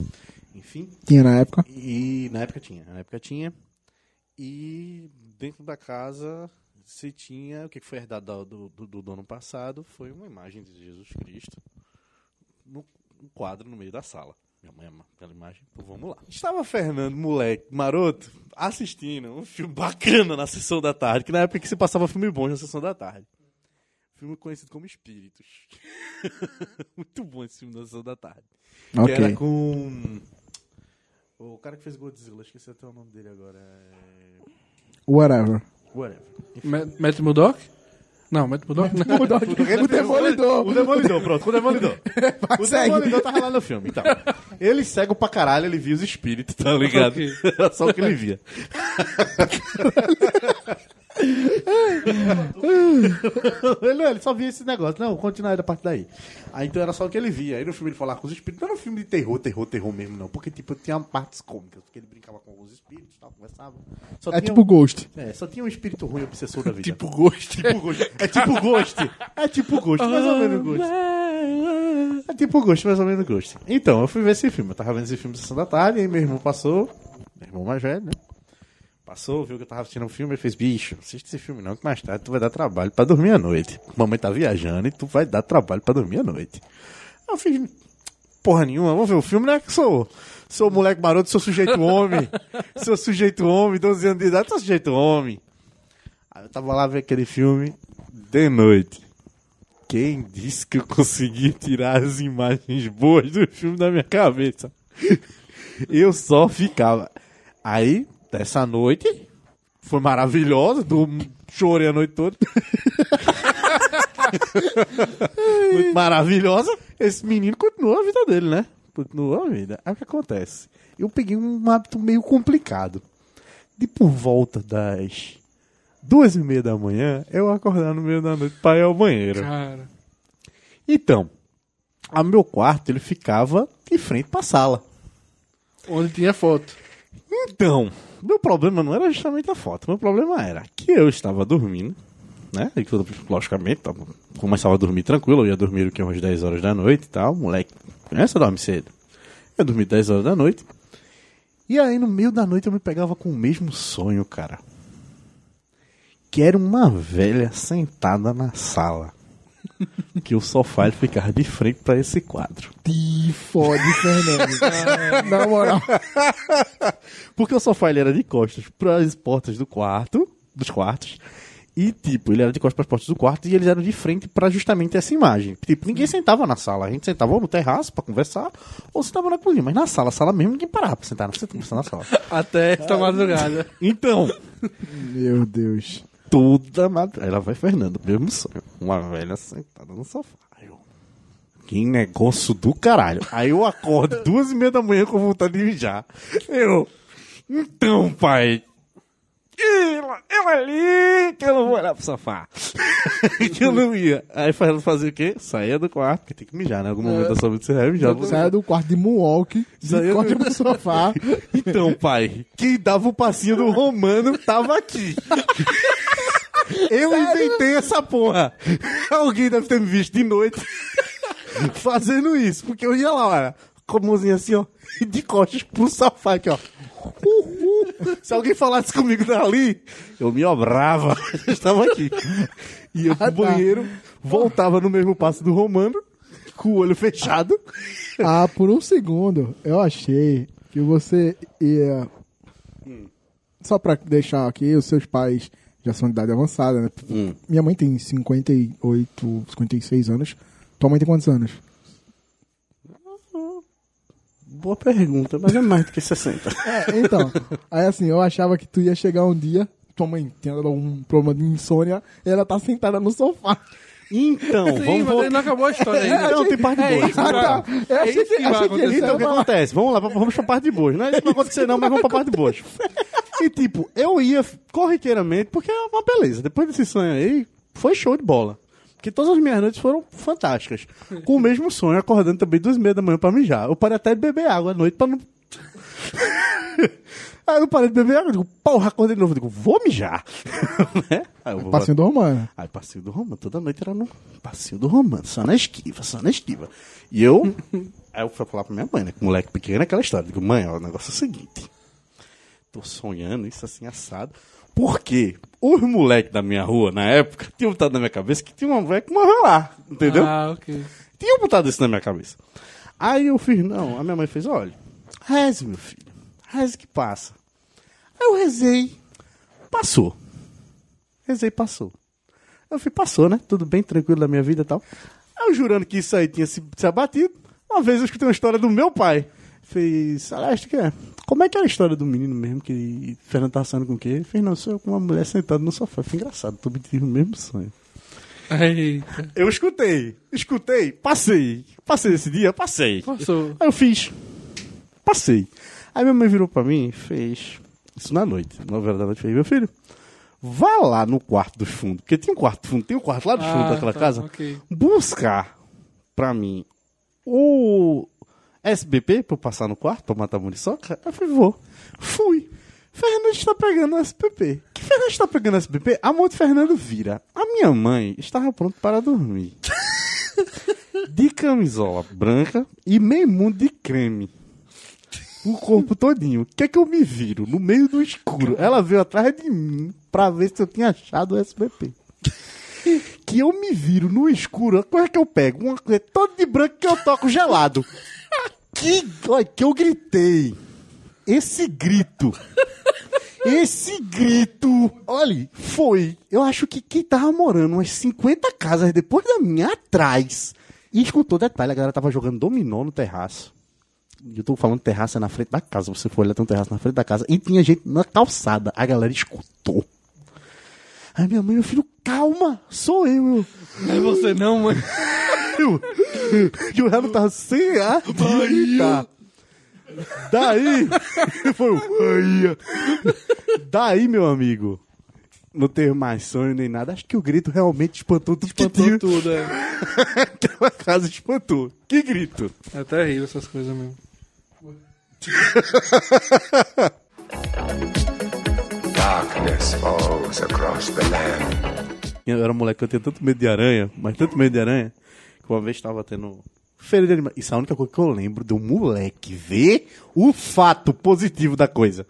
enfim. Tinha na época. E na época tinha, na época tinha. E dentro da casa se tinha, o que foi herdado do, do, do dono passado foi uma imagem de Jesus Cristo no um quadro no meio da sala. Minha mãe ama aquela imagem, então vamos lá. Estava Fernando, moleque, maroto, assistindo um filme bacana na sessão da tarde, que na época que se passava filme bom na sessão da tarde. Filme conhecido como Espíritos. Muito bom esse filme na sessão da tarde. Que Ok. era com. O cara que fez Godzilla, esqueci até o nome dele agora. É... Whatever. Whatever. Ma- Matt Murdock? Não, Matt Murdock não. o Demolidor. O Demolidor, pronto, o Demolidor. O. Demolidor tava lá no filme, então. Ele cego pra caralho, ele via os espíritos, tá ligado? Era só o que ele via. ele, ele só via esse negócio. Não, continuar da parte daí. Aí então era só o que ele via. Aí no filme ele falava com os espíritos. Não era um filme de terror, terror, terror mesmo, não. Porque, tipo, tinha partes cômicas. Porque ele brincava com alguns espíritos e tal, conversava. Só É tipo um- Ghost. É, só tinha um espírito ruim obsessor da vida. tipo Ghost. Tipo Ghost. É tipo Ghost. É tipo Ghost, mais ou menos Ghost. É tipo Ghost, mais ou menos Ghost. Então, eu fui ver esse filme. Eu tava vendo esse filme sessão da tarde, aí meu irmão passou. Meu irmão mais velho, né? Passou, viu que eu tava assistindo um filme, ele fez, bicho, assiste esse filme não, que mais tarde tu vai dar trabalho pra dormir à noite. Mamãe tá viajando e tu vai dar trabalho pra dormir à noite. Eu fiz, porra nenhuma, vamos ver o filme, né? Que sou, sou moleque maroto, sou sujeito homem. sou sujeito homem, 12 anos de idade, sou sujeito homem. Aí eu tava lá vendo aquele filme de noite. Quem disse que eu consegui tirar as imagens boas do filme da minha cabeça? Eu só ficava. Aí, dessa noite, foi maravilhosa, do... chorei a noite toda. Muito maravilhosa. Esse menino continuou a vida dele, né? Continuou a vida. Aí o que acontece? Eu peguei um hábito meio complicado. De por volta das duas e meia da manhã, eu acordar no meio da noite pra ir ao banheiro. Cara. Então, o meu quarto ele ficava de frente pra sala. Onde tinha foto. Então, meu problema não era justamente a foto. Meu problema era que eu estava dormindo, né? E tudo, logicamente, tava, começava a dormir tranquilo. Eu ia dormir o que umas 10 horas da noite e tal. Moleque, essa dorme cedo. Eu dormi 10 horas da noite. E aí, no meio da noite, eu me pegava com o mesmo sonho, cara. Que era uma velha sentada na sala. que o sofá ele ficava de frente pra esse quadro. Te fode, Fernando. Na moral. Porque o sofá ele era de costas para as portas do quarto, dos quartos. E, tipo, ele era de costas para as portas do quarto e eles eram de frente para justamente essa imagem. Tipo, ninguém sentava na sala. A gente sentava ou no terraço para conversar ou sentava na cozinha. Mas na sala, a sala mesmo, ninguém parava pra sentar. Não conversar na sala. Até esta madrugada. Então, Meu Deus. Toda madrugada. Ela vai Fernando, mesmo sonho. Uma velha sentada no sofá. Eu, Que negócio do caralho. Aí eu acordo duas e meia da manhã com vontade de mijar. Eu. Então, pai. Ela, ela ali, que eu não vou olhar pro sofá. que eu não ia. Aí Fernando fazia o quê? Saía do quarto, porque tem que mijar, né? Em algum momento da sua vida você vai mijar. Saia do quarto de Moonwalk, Saia de corte do- sofá. Então, pai, quem dava o passinho do Romano tava aqui. Eu inventei essa porra. Alguém deve ter me visto de noite fazendo isso, porque eu ia lá, olha, com a mãozinha assim, ó, e de costas pro sofá aqui, ó. Uhul. Se alguém falasse comigo dali, eu me obrava. Eu estava aqui. E eu pro Ah, tá. banheiro, voltava no mesmo passo do Romano, com o olho fechado. Ah, por um segundo, eu achei que você ia. Só pra deixar aqui, os seus pais já são de idade avançada, né? Minha mãe tem 58, 56 anos. Tua mãe tem quantos anos? Boa pergunta, mas é mais do que 60. É, então. aí assim, eu achava que tu ia chegar um dia, tua mãe tinha dado um problema de insônia, e ela tá sentada no sofá. Então, Sim, vamos mas não acabou a história ainda. Não, tem parte É boa. Ah, tá. Eu É achei isso que, que achei que. Então, o que acontece? Vamos lá, vamos pra parte boa, né? Isso não vai acontecer não, mas vamos pra parte boa. E tipo, eu ia corriqueiramente, porque é uma beleza. Depois desse sonho aí, foi show de bola. Porque todas as minhas noites foram fantásticas. Com o mesmo sonho, acordando também duas e meia da manhã pra mijar. Eu parei até de beber água à noite pra não... Aí eu parei de beber água, eu digo, porra, acordei de novo. Eu digo, vou mijar. Né? Aí eu vou Passinho do Romano. Aí passeio do romano, toda noite era no passeio do romano, só na esquiva, só na esquiva. E eu, aí eu fui falar pra minha mãe, né, com moleque pequeno, aquela história. Digo, mãe, ó, o negócio é o seguinte, tô sonhando isso assim assado, porque os moleques da minha rua, na época, tinham botado na minha cabeça que tinha uma mulher que morreu lá, entendeu? Ah, ok. Tinha botado isso na minha cabeça. Aí eu fiz, não. A minha mãe fez, olha, reze, meu filho. Reze que passa. Aí eu rezei. Passou. Rezei, passou. Eu fui, passou, né? Tudo bem, tranquilo da minha vida e tal. Aí eu jurando que isso aí tinha se, se abatido. Uma vez eu escutei uma história do meu pai. Fez, Celeste, que é? Como é que era a história do menino mesmo? Que Fernando tá sonhando com o quê? Ele fez, não, sou eu com uma mulher sentada no sofá. Foi engraçado, tô me o mesmo sonho. Eita. Eu escutei, escutei, passei. Passei esse dia, passei. Passou. Aí eu fiz. Passei. Aí minha mãe virou pra mim e fez. Isso na noite, nove horas da noite, fez, meu filho, vá lá no quarto dos fundos, porque tinha um quarto fundo, tem um quarto lá do fundo Ah, daquela tá, casa, ok. buscar pra mim o SBP pra eu passar no quarto pra matar a muriçoca. Eu falei, vou. Fui. Fernando está pegando o SBP. Que Fernando está pegando o SBP? A mão de Fernando vira. A minha mãe estava pronta para dormir. de camisola branca e meio mundo de creme. O corpo todinho. O que é que eu me viro? No meio do escuro. Ela veio atrás de mim pra ver se eu tinha achado o SBP. Que eu me viro no escuro. A coisa que eu pego? Uma coisa toda de branco que eu toco gelado. Que, olha, que eu gritei. Esse grito. Esse grito, olha, foi. Eu acho que quem tava morando umas 50 casas depois da minha atrás. E escutou detalhe, a galera tava jogando dominó no terraço. E Eu tô falando terraço é na frente da casa. Você for olhar, tem um terraço na frente da casa. E tinha gente na calçada. A galera escutou. Aí minha mãe, meu filho, calma, sou eu. Não é você não, mãe. Eu- que o Renan tava sem ar de gritar. Daí, foi o Bahia. Daí, meu amigo, não teve mais sonho nem nada. Acho que o grito realmente espantou tudo que Espantou tinha. tudo, é. Aquela casa espantou. Que grito. É terrível essas coisas mesmo. Darkness falls across the land. Eu era moleque, eu tinha tanto medo de aranha, mas tanto medo de aranha, que uma vez estava tendo feira de animais. Isso é a única coisa que eu lembro do moleque ver o fato positivo da coisa.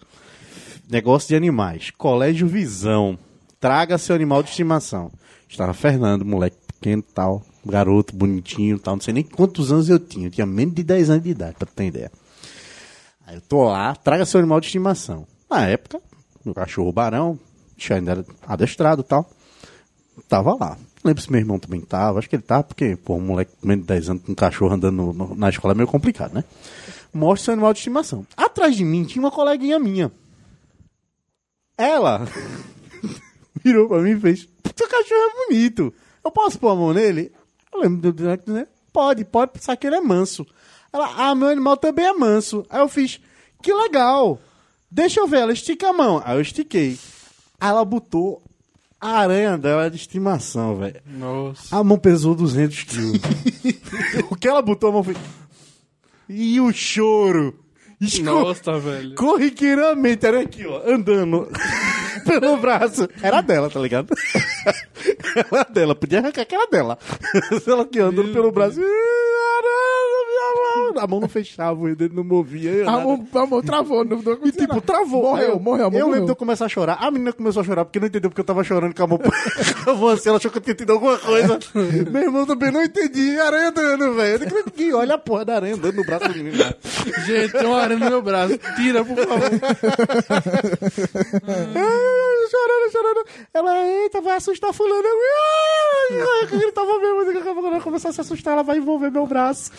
Negócio de animais. Colégio Visão. Traga seu animal de estimação. Estava Fernando, moleque pequeno tal, garoto bonitinho tal, não sei nem quantos anos eu tinha. Eu tinha menos de 10 anos de idade, pra ter ideia. Aí eu tô lá, traga seu animal de estimação. Na época, meu cachorro barão, já ainda era adestrado e tal. Tava lá. Lembro se meu irmão também tava. Acho que ele tava, porque, pô, um moleque com menos de 10 anos com um cachorro andando no- na escola é meio complicado, né? Mostra seu animal de estimação. Atrás de mim tinha uma coleguinha minha. Ela virou pra mim e fez: Seu cachorro é bonito. Eu posso pôr a mão nele? Eu lembro do né? Pode, pode pensar que ele é manso. Ela, ah, meu animal também é manso. Aí eu fiz: Que legal. Deixa eu ver, ela estica a mão. Aí eu estiquei. Aí ela botou a aranha dela de estimação, velho. Nossa. A mão pesou 200 quilos. o que ela botou a mão foi. E o choro. Esco- Nossa, velho. Corriqueiramente, era aqui, ó, andando pelo braço. Era dela, tá ligado? Era dela, podia arrancar que era dela. Ela aqui andando pelo braço. A mão não fechava, o dedo não movia. eu A mão, a mão travou. Não, não E tipo, travou. Morreu, eu, morreu, mão Eu lembro de eu morreu. começar a chorar. A menina começou a chorar porque não entendeu porque eu tava chorando com a mão, assim. Ela achou que eu tinha tido alguma coisa. Meu irmão também não entendi. Aranha andando, velho. Eu não acredito que olha a porra da aranha andando no braço do menino. Gente, tem uma aranha no meu braço. Tira, por favor. Ah, chorando, chorando. Ela, eita, vai assustar fulano. Eu, "Ah, ele tava mesmo. Daqui a pouco ela começar a se assustar, ela vai envolver meu braço.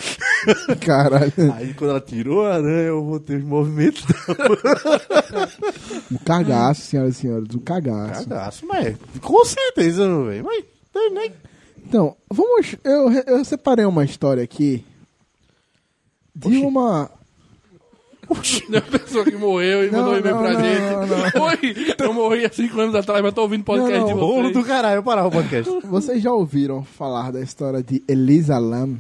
Caralho. Aí quando ela tirou a aranha, eu voltei os movimentos. Um cagaço, senhoras e senhores. Um cagaço. Cagaço, mas com certeza, velho. Mas nem- nem Então, vamos. Eu, eu separei uma história aqui de uma. Uma pessoa que morreu e Não, mandou um e-mail não, pra não, gente. Oi, eu morri há cinco anos atrás, mas tô ouvindo podcast Não, de não, Bolo vocês. do caralho, eu parava o podcast. Vocês já ouviram falar da história de Elisa Lam?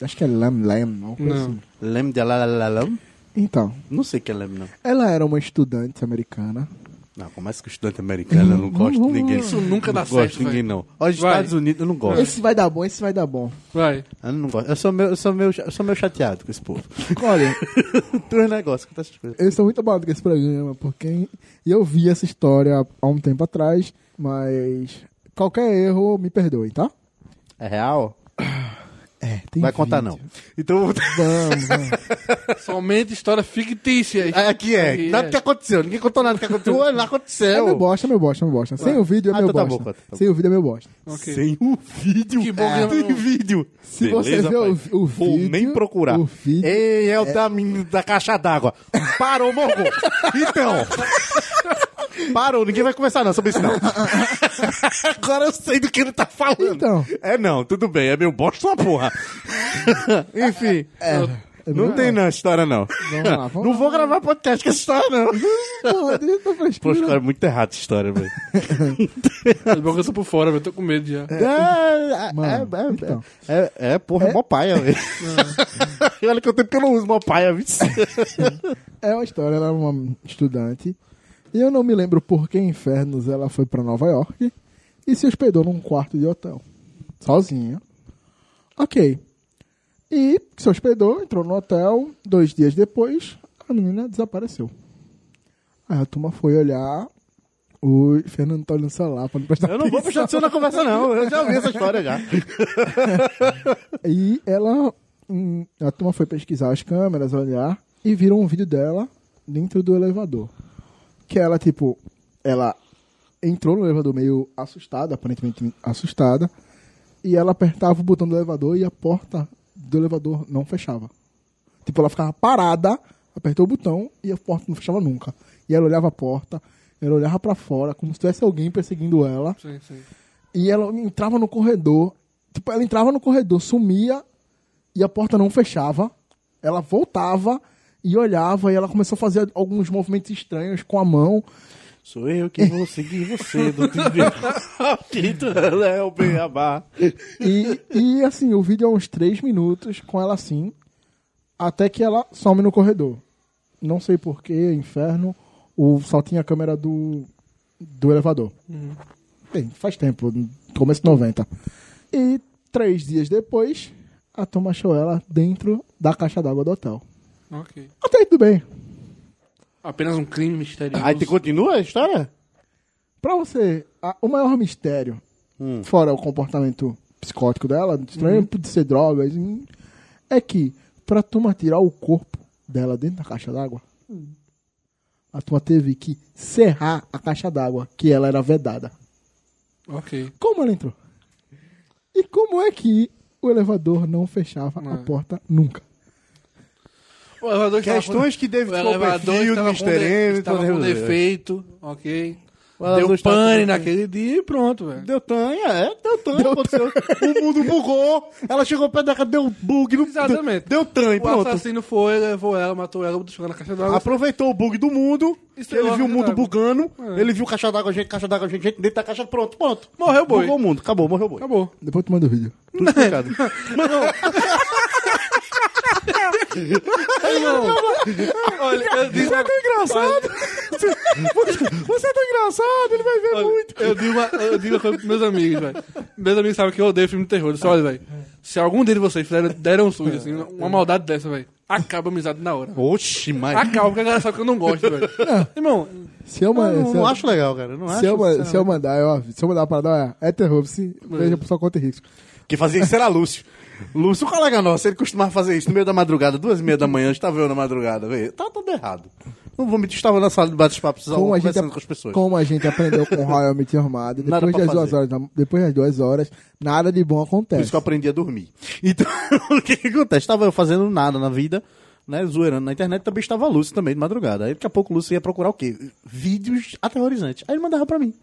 Acho que é Lam Lam, não? Assim. Lem de Alalalam? Então, Não sei o que é Lem, não. ela era uma estudante americana. Não, começa que estudante americano, eu não gosto de ninguém. Isso nunca dá não gosto certo, de ninguém, não. Ó, os Vai. Estados Unidos eu não gosto. Esse vai dar bom, esse vai dar bom. Vai. Eu não gosto. Eu sou meio, eu sou meio, eu sou meio chateado com esse povo. Olha, Dois negócios, que essas coisas. eu estou muito abalado com esse programa, porque eu vi essa história há um tempo atrás, mas qualquer erro, me perdoem, tá? É real? É, tem Vai contar, vídeo. não. Então, Vamos, vamos. Somente histórias fictícias. aqui é. Aqui Nada é. que aconteceu. Ninguém contou nada que aconteceu. Ué, Não É aconteceu. meu bosta, é meu bosta, é meu bosta. Sem o vídeo é Ah, meu então tá bosta. bom, conta, tá bom. Sem o vídeo é meu bosta. Sem o vídeo. Que bom que eu Tem vídeo. Se você vê o- o Vou vídeo, nem procurar. o vídeo- Ei, é o da menina da caixa d'água. Parou, morgou. Então. Parou, ninguém vai conversar não sobre isso não. Agora eu sei do que ele tá falando. Então. É não, tudo bem, é meu bosta uma porra. Enfim. Não tem não, história não. Vamos lá, vamos não lá. vou gravar podcast com essa história não. Poxa, cara, é muito errado essa história, velho. É bom que eu tô por fora, velho. Tô com medo já. É, é, Mano, é, é, então. é, é, porra, é mó paia, velho. Olha que eu tempo que eu não uso mó paia, viu? É uma história, ela era uma estudante. E eu não me lembro por que infernos ela foi pra Nova York e se hospedou num quarto de hotel. Sozinha. Ok. E se hospedou, entrou no hotel. Dois dias depois, a menina desapareceu. Aí a turma foi olhar. O Fernando tá olhando o celular pra não prestar Eu não vou puxar de você na conversa, não. Eu já ouvi essa história já. E ela. hum, A turma foi pesquisar as câmeras, olhar, e viram um vídeo dela dentro do elevador. Que ela, tipo, ela entrou no elevador meio assustada, aparentemente assustada, e ela apertava o botão do elevador e a porta do elevador não fechava. Tipo, ela ficava parada, apertou o botão e a porta não fechava nunca. E ela olhava a porta, ela olhava pra fora, como se tivesse alguém perseguindo ela. Sim, sim. E ela entrava no corredor. Tipo, ela entrava no corredor, sumia e a porta não fechava. Ela voltava e olhava e ela começou a fazer alguns movimentos estranhos com a mão. Sou eu que vou seguir você do Tito é o Beabá. E, e assim, o vídeo é uns três minutos com ela assim, até que ela some no corredor. não sei porquê, inferno, o, só tinha a câmera do, do elevador. Bem, faz tempo, começo de 90. E três dias depois, a turma achou ela dentro da caixa d'água do hotel. Ok. Até aí tudo bem. Apenas um crime misterioso. Aí te continua a história? Pra você, a- o maior mistério, fora o comportamento psicótico dela, estranho de ser drogas, hum, é que pra turma tirar o corpo dela dentro da caixa d'água, a turma teve que serrar a caixa d'água, que ela era vedada. Ok. Como ela entrou? E como é que o elevador não fechava a É. porta nunca? O Questões que. David o Copperfield, com, Mr. M, estava com defeito, ok. O Deu pane naquele dia e pronto, velho. Deu tanha, é, deu tanha, aconteceu. O mundo bugou, ela chegou perto da casa, deu bug, no, Exatamente. deu tanha, O pronto. assassino foi, levou ela, matou ela, ela na caixa d'água. Aproveitou o bug do mundo, Isso ele é viu o mundo bugando, É. ele viu caixa d'água, gente, caixa d'água, gente, gente dentro da caixa, pronto, pronto. Morreu o boi. Bugou o mundo, acabou, morreu o boi. Acabou. Depois tu manda o vídeo. Tudo explicado. Olha, eu digo, Você é tão engraçado. Você é tão engraçado, ele vai ver olha, muito. eu digo uma, eu digo uma coisa pros meus amigos, velho. Meus amigos sabem que eu odeio filme de terror. Eu disse, olha, velho, se algum deles vocês fizeram, deram um sujo, assim, uma maldade dessa, velho, acaba a amizade na hora. Oxi, mas... Acaba, porque a galera sabe que eu não gosto, velho. Irmão, Se eu, não, se eu- acho legal, cara. Não se acho, eu, sinceramente. se eu mandar, eu aviso. Se eu mandar pra dar, é terror. Se, veja por sua conta e risco. Quem fazia isso era Lúcio. Lúcio, um colega nosso, ele costumava fazer isso no meio da madrugada, duas e meia da manhã, estava eu na madrugada, velho. Tá tudo errado. Não vou mentir, estava na sala de bate-papo, Como a, gente, conversando com as pessoas. como a gente aprendeu com Royal Meet Nada depois das, duas horas, depois das duas horas, nada de bom Por acontece. isso que eu aprendi a dormir. Então, o que, que acontece? Estava eu fazendo nada na vida, né? Zoeirando na internet, também estava Lúcio também de madrugada. Aí daqui a pouco o Lúcio ia procurar o quê? Vídeos aterrorizantes. Aí ele mandava pra mim.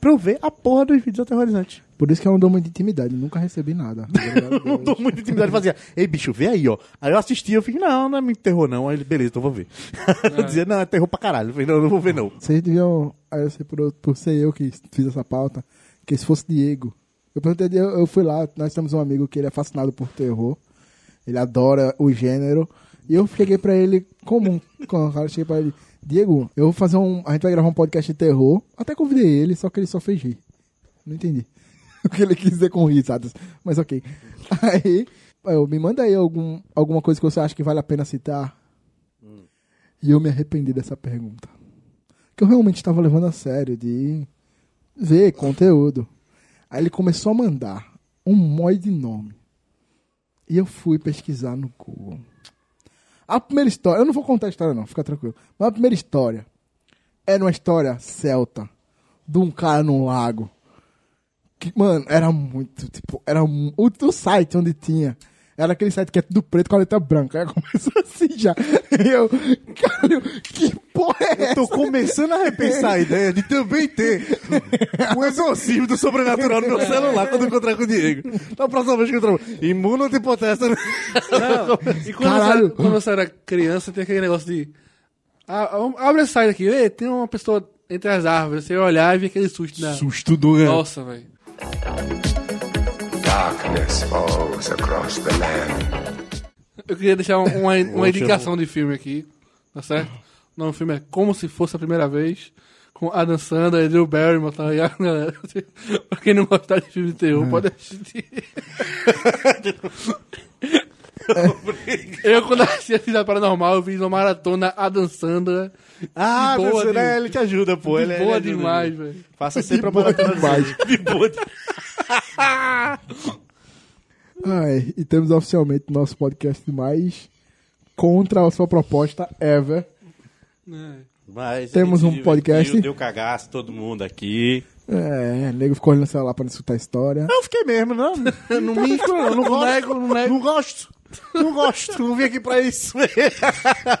Pra eu ver a porra dos vídeos aterrorizantes. Por isso que eu não dou muita intimidade, nunca recebi nada. não dou muita intimidade. Fazia, ei bicho, vê aí, ó. Aí eu assistia, eu fiquei, não, não é muito terror não. Aí ele, beleza, então vou ver. eu dizia, não, é terror pra caralho. Eu falei, não, não vou ver não. Vocês deviam, aí eu sei por, por ser eu que fiz essa pauta, que se fosse Diego. Eu perguntei, eu, eu fui lá, nós temos um amigo que ele é fascinado por terror. Ele adora o gênero. E eu cheguei pra ele, comum, com o cara, cheguei pra ele, Diego, eu vou fazer um. A gente vai gravar um podcast de terror. Até convidei ele, só que ele só fez rir. Não entendi. O que ele quis dizer com risadas. Mas ok. Aí, eu, me manda aí algum, alguma coisa que você acha que vale a pena citar. E eu me arrependi dessa pergunta. Que eu realmente estava levando a sério de ver conteúdo. Aí ele começou a mandar um monte de nome. E eu fui pesquisar no Google. A primeira história, eu não vou contar a história não, fica tranquilo. Mas a primeira história era uma história celta de um cara num lago. Que, mano, era muito, tipo, era mu- o, o site onde tinha. Era aquele site que é tudo preto com a letra branca. Aí começou assim já. E eu, caralho, que porra é essa? Tô começando a repensar a ideia de também ter um exorcismo do sobrenatural no meu celular quando eu encontrar com o Diego. Da próxima vez que eu encontrar. Imuno de potesta. Não. E quando, Caralho. Você, quando você era criança, tem aquele negócio de. Ah, abre essa saída aqui, Ei, tem uma pessoa entre as árvores. Você ia olhar e via aquele susto da. Susto do. Nossa, velho. Darkness falls across the land. Eu queria deixar uma, uma, indicação de filme aqui, tá certo? O nome do filme é Como Se Fosse a Primeira Vez, com Adam Sandler e Drew Barrymore, tá ligado, galera? pra quem não gostar de filme de terror, pode assistir. eu, quando assisti Atividade Paranormal, eu fiz uma maratona Adam Sandler. Ah, boa, você, de- né? Ele te ajuda, pô. de Ele, boa ele demais, velho. Faça sempre a maratona demais. De boa de- Ai, e temos oficialmente nosso podcast mais contra a sua proposta ever. É. Mas Temos a um podcast. divertiu, Deu cagaço todo mundo aqui. É, nego ficou olhando no celular pra não escutar a história. Eu fiquei mesmo, não. Não me não, não gosto. nego, não nego. Não gosto. Não gosto. Não vim aqui pra isso.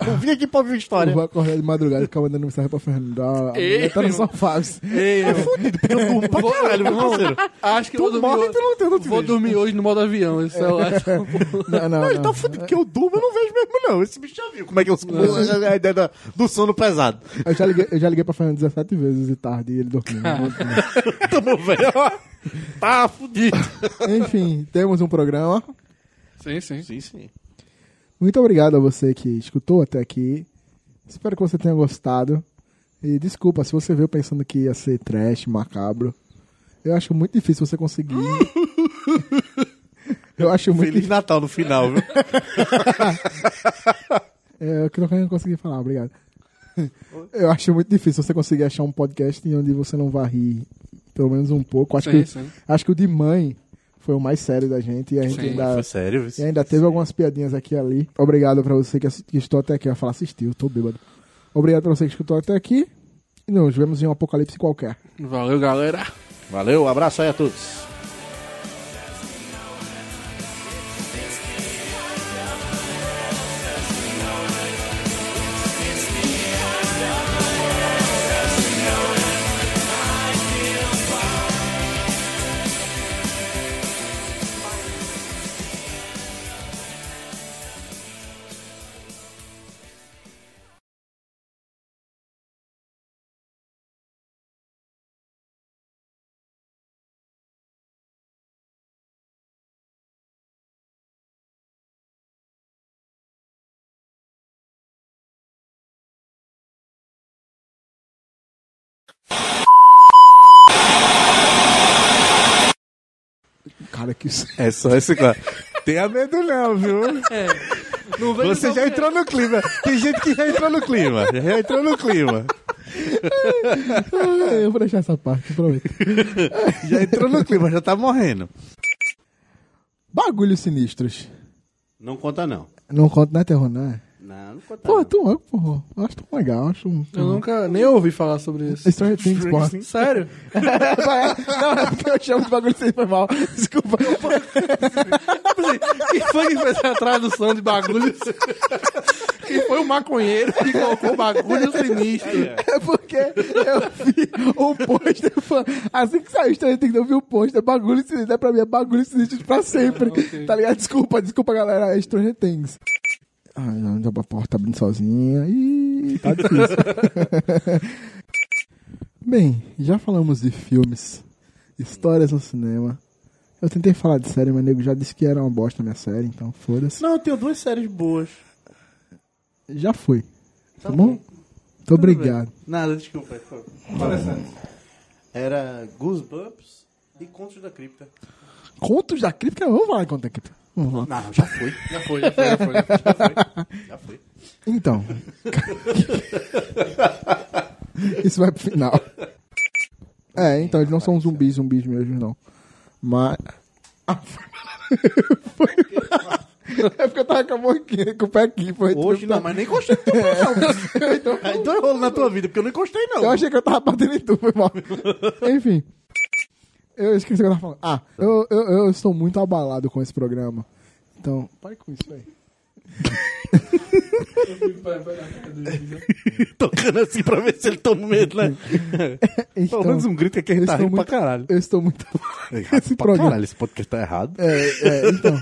Não vim aqui pra ouvir Eu história. vou acordar de madrugada e ficar mandando mensagem pra Fernando. A Ei, tá no sofá. Ei, É fudido, porque eu durmo pra Vou- caralho, meu parceiro. Acho que Tu eu vou dormir, morre, hoje- tu não- eu não te vou vejo. dormir hoje no modo avião. Esse celular. Não, não, Ele tá não. fudido, porque eu durmo, eu não vejo mesmo, não. Esse bicho já viu como é que eu é a ideia da- do sono pesado. Eu já liguei, eu já liguei pra Fernando 17 vezes de tarde e ele dormiu. Tamo velho. ó. Tá fudido. Enfim, temos um programa. Sim, sim. Sim, sim. Muito obrigado a você que escutou até aqui. Espero que você tenha gostado. E desculpa se você veio pensando que ia ser trash, macabro. Eu acho muito difícil você conseguir. Eu acho muito Feliz Natal no final, viu? É, eu que não consegui falar, obrigado. Eu acho muito difícil você conseguir achar um podcast em onde você não vai rir pelo menos um pouco. Acho, Sim, que, sim. acho que o de mãe foi o mais sério da gente e a gente Sim, ainda, Foi sério, e ainda teve algumas piadinhas aqui e ali. Obrigado pra você que, que estou até aqui. Eu ia falar assistiu, tô bêbado. Obrigado pra você que escutou até aqui. E nos vemos em um apocalipse qualquer. Valeu, galera. Valeu, abraço aí a todos. Cara, que isso. É só esse cara. Tenha medo não, viu? Não vejo Você já entrou no clima. Tem gente que já entrou no clima. Já entrou no clima. Eu vou deixar essa parte, prometo. Já entrou no clima, já tá morrendo. Bagulhos sinistros. Não conta não. Não conta, né, terror, né? Não, não conta Pô, não. tu é, porra. Eu acho tão legal. Acho um. Eu nunca nem ouvi falar sobre isso. Stranger Things, porra. Sério? Não, é porque eu chamo de bagulho sem foi mal. Desculpa. Quem foi que fez a tradução de bagulhos? Quem foi o maconheiro que colocou bagulho sinistro? É porque eu vi o pôster. fã- Assim que saiu Stranger Things, eu vi o pôster. Bagulho sinistro. É pra mim, é bagulho sinistro pra sempre. ok. Tá ligado? Desculpa, desculpa, galera. É Stranger Things. Não, a porta tá abrindo sozinha. Ih, tá difícil. Bem, já falamos de filmes, histórias no cinema. Eu tentei falar de série, mas o nego já disse que era uma bosta a minha série, então foda-se. Não, eu tenho duas séries boas. Já foi. Tá bom? Muito obrigado. Nada, desculpa. Sério. Era Goosebumps e Contos da Cripta. Contos da crítica, vamos falar de contos da crítica. Não, já foi. Já foi, já foi, já foi. Já foi. Já foi. Então. Isso vai pro final. É, então, eles não são zumbis, zumbis mesmo, não. Mas. Ah, foi. foi. É porque eu tava com a mão aqui, com o pé aqui. Foi Hoje não, mas nem encostei no teu não. Aí deu rolo na tua vida, porque eu não encostei não. Eu achei que eu tava batendo em tu, foi mal. Enfim. Eu esqueci o que eu tava falando. Ah, eu, eu, eu estou muito abalado com esse programa. Então, pare com isso aí. Tocando assim pra ver se ele toma medo, né? Então, Pelo menos um grito aqui a eu gente tá rindo muito, pra caralho. Eu estou muito esse pra programa. caralho, esse podcast tá errado. É, é, então.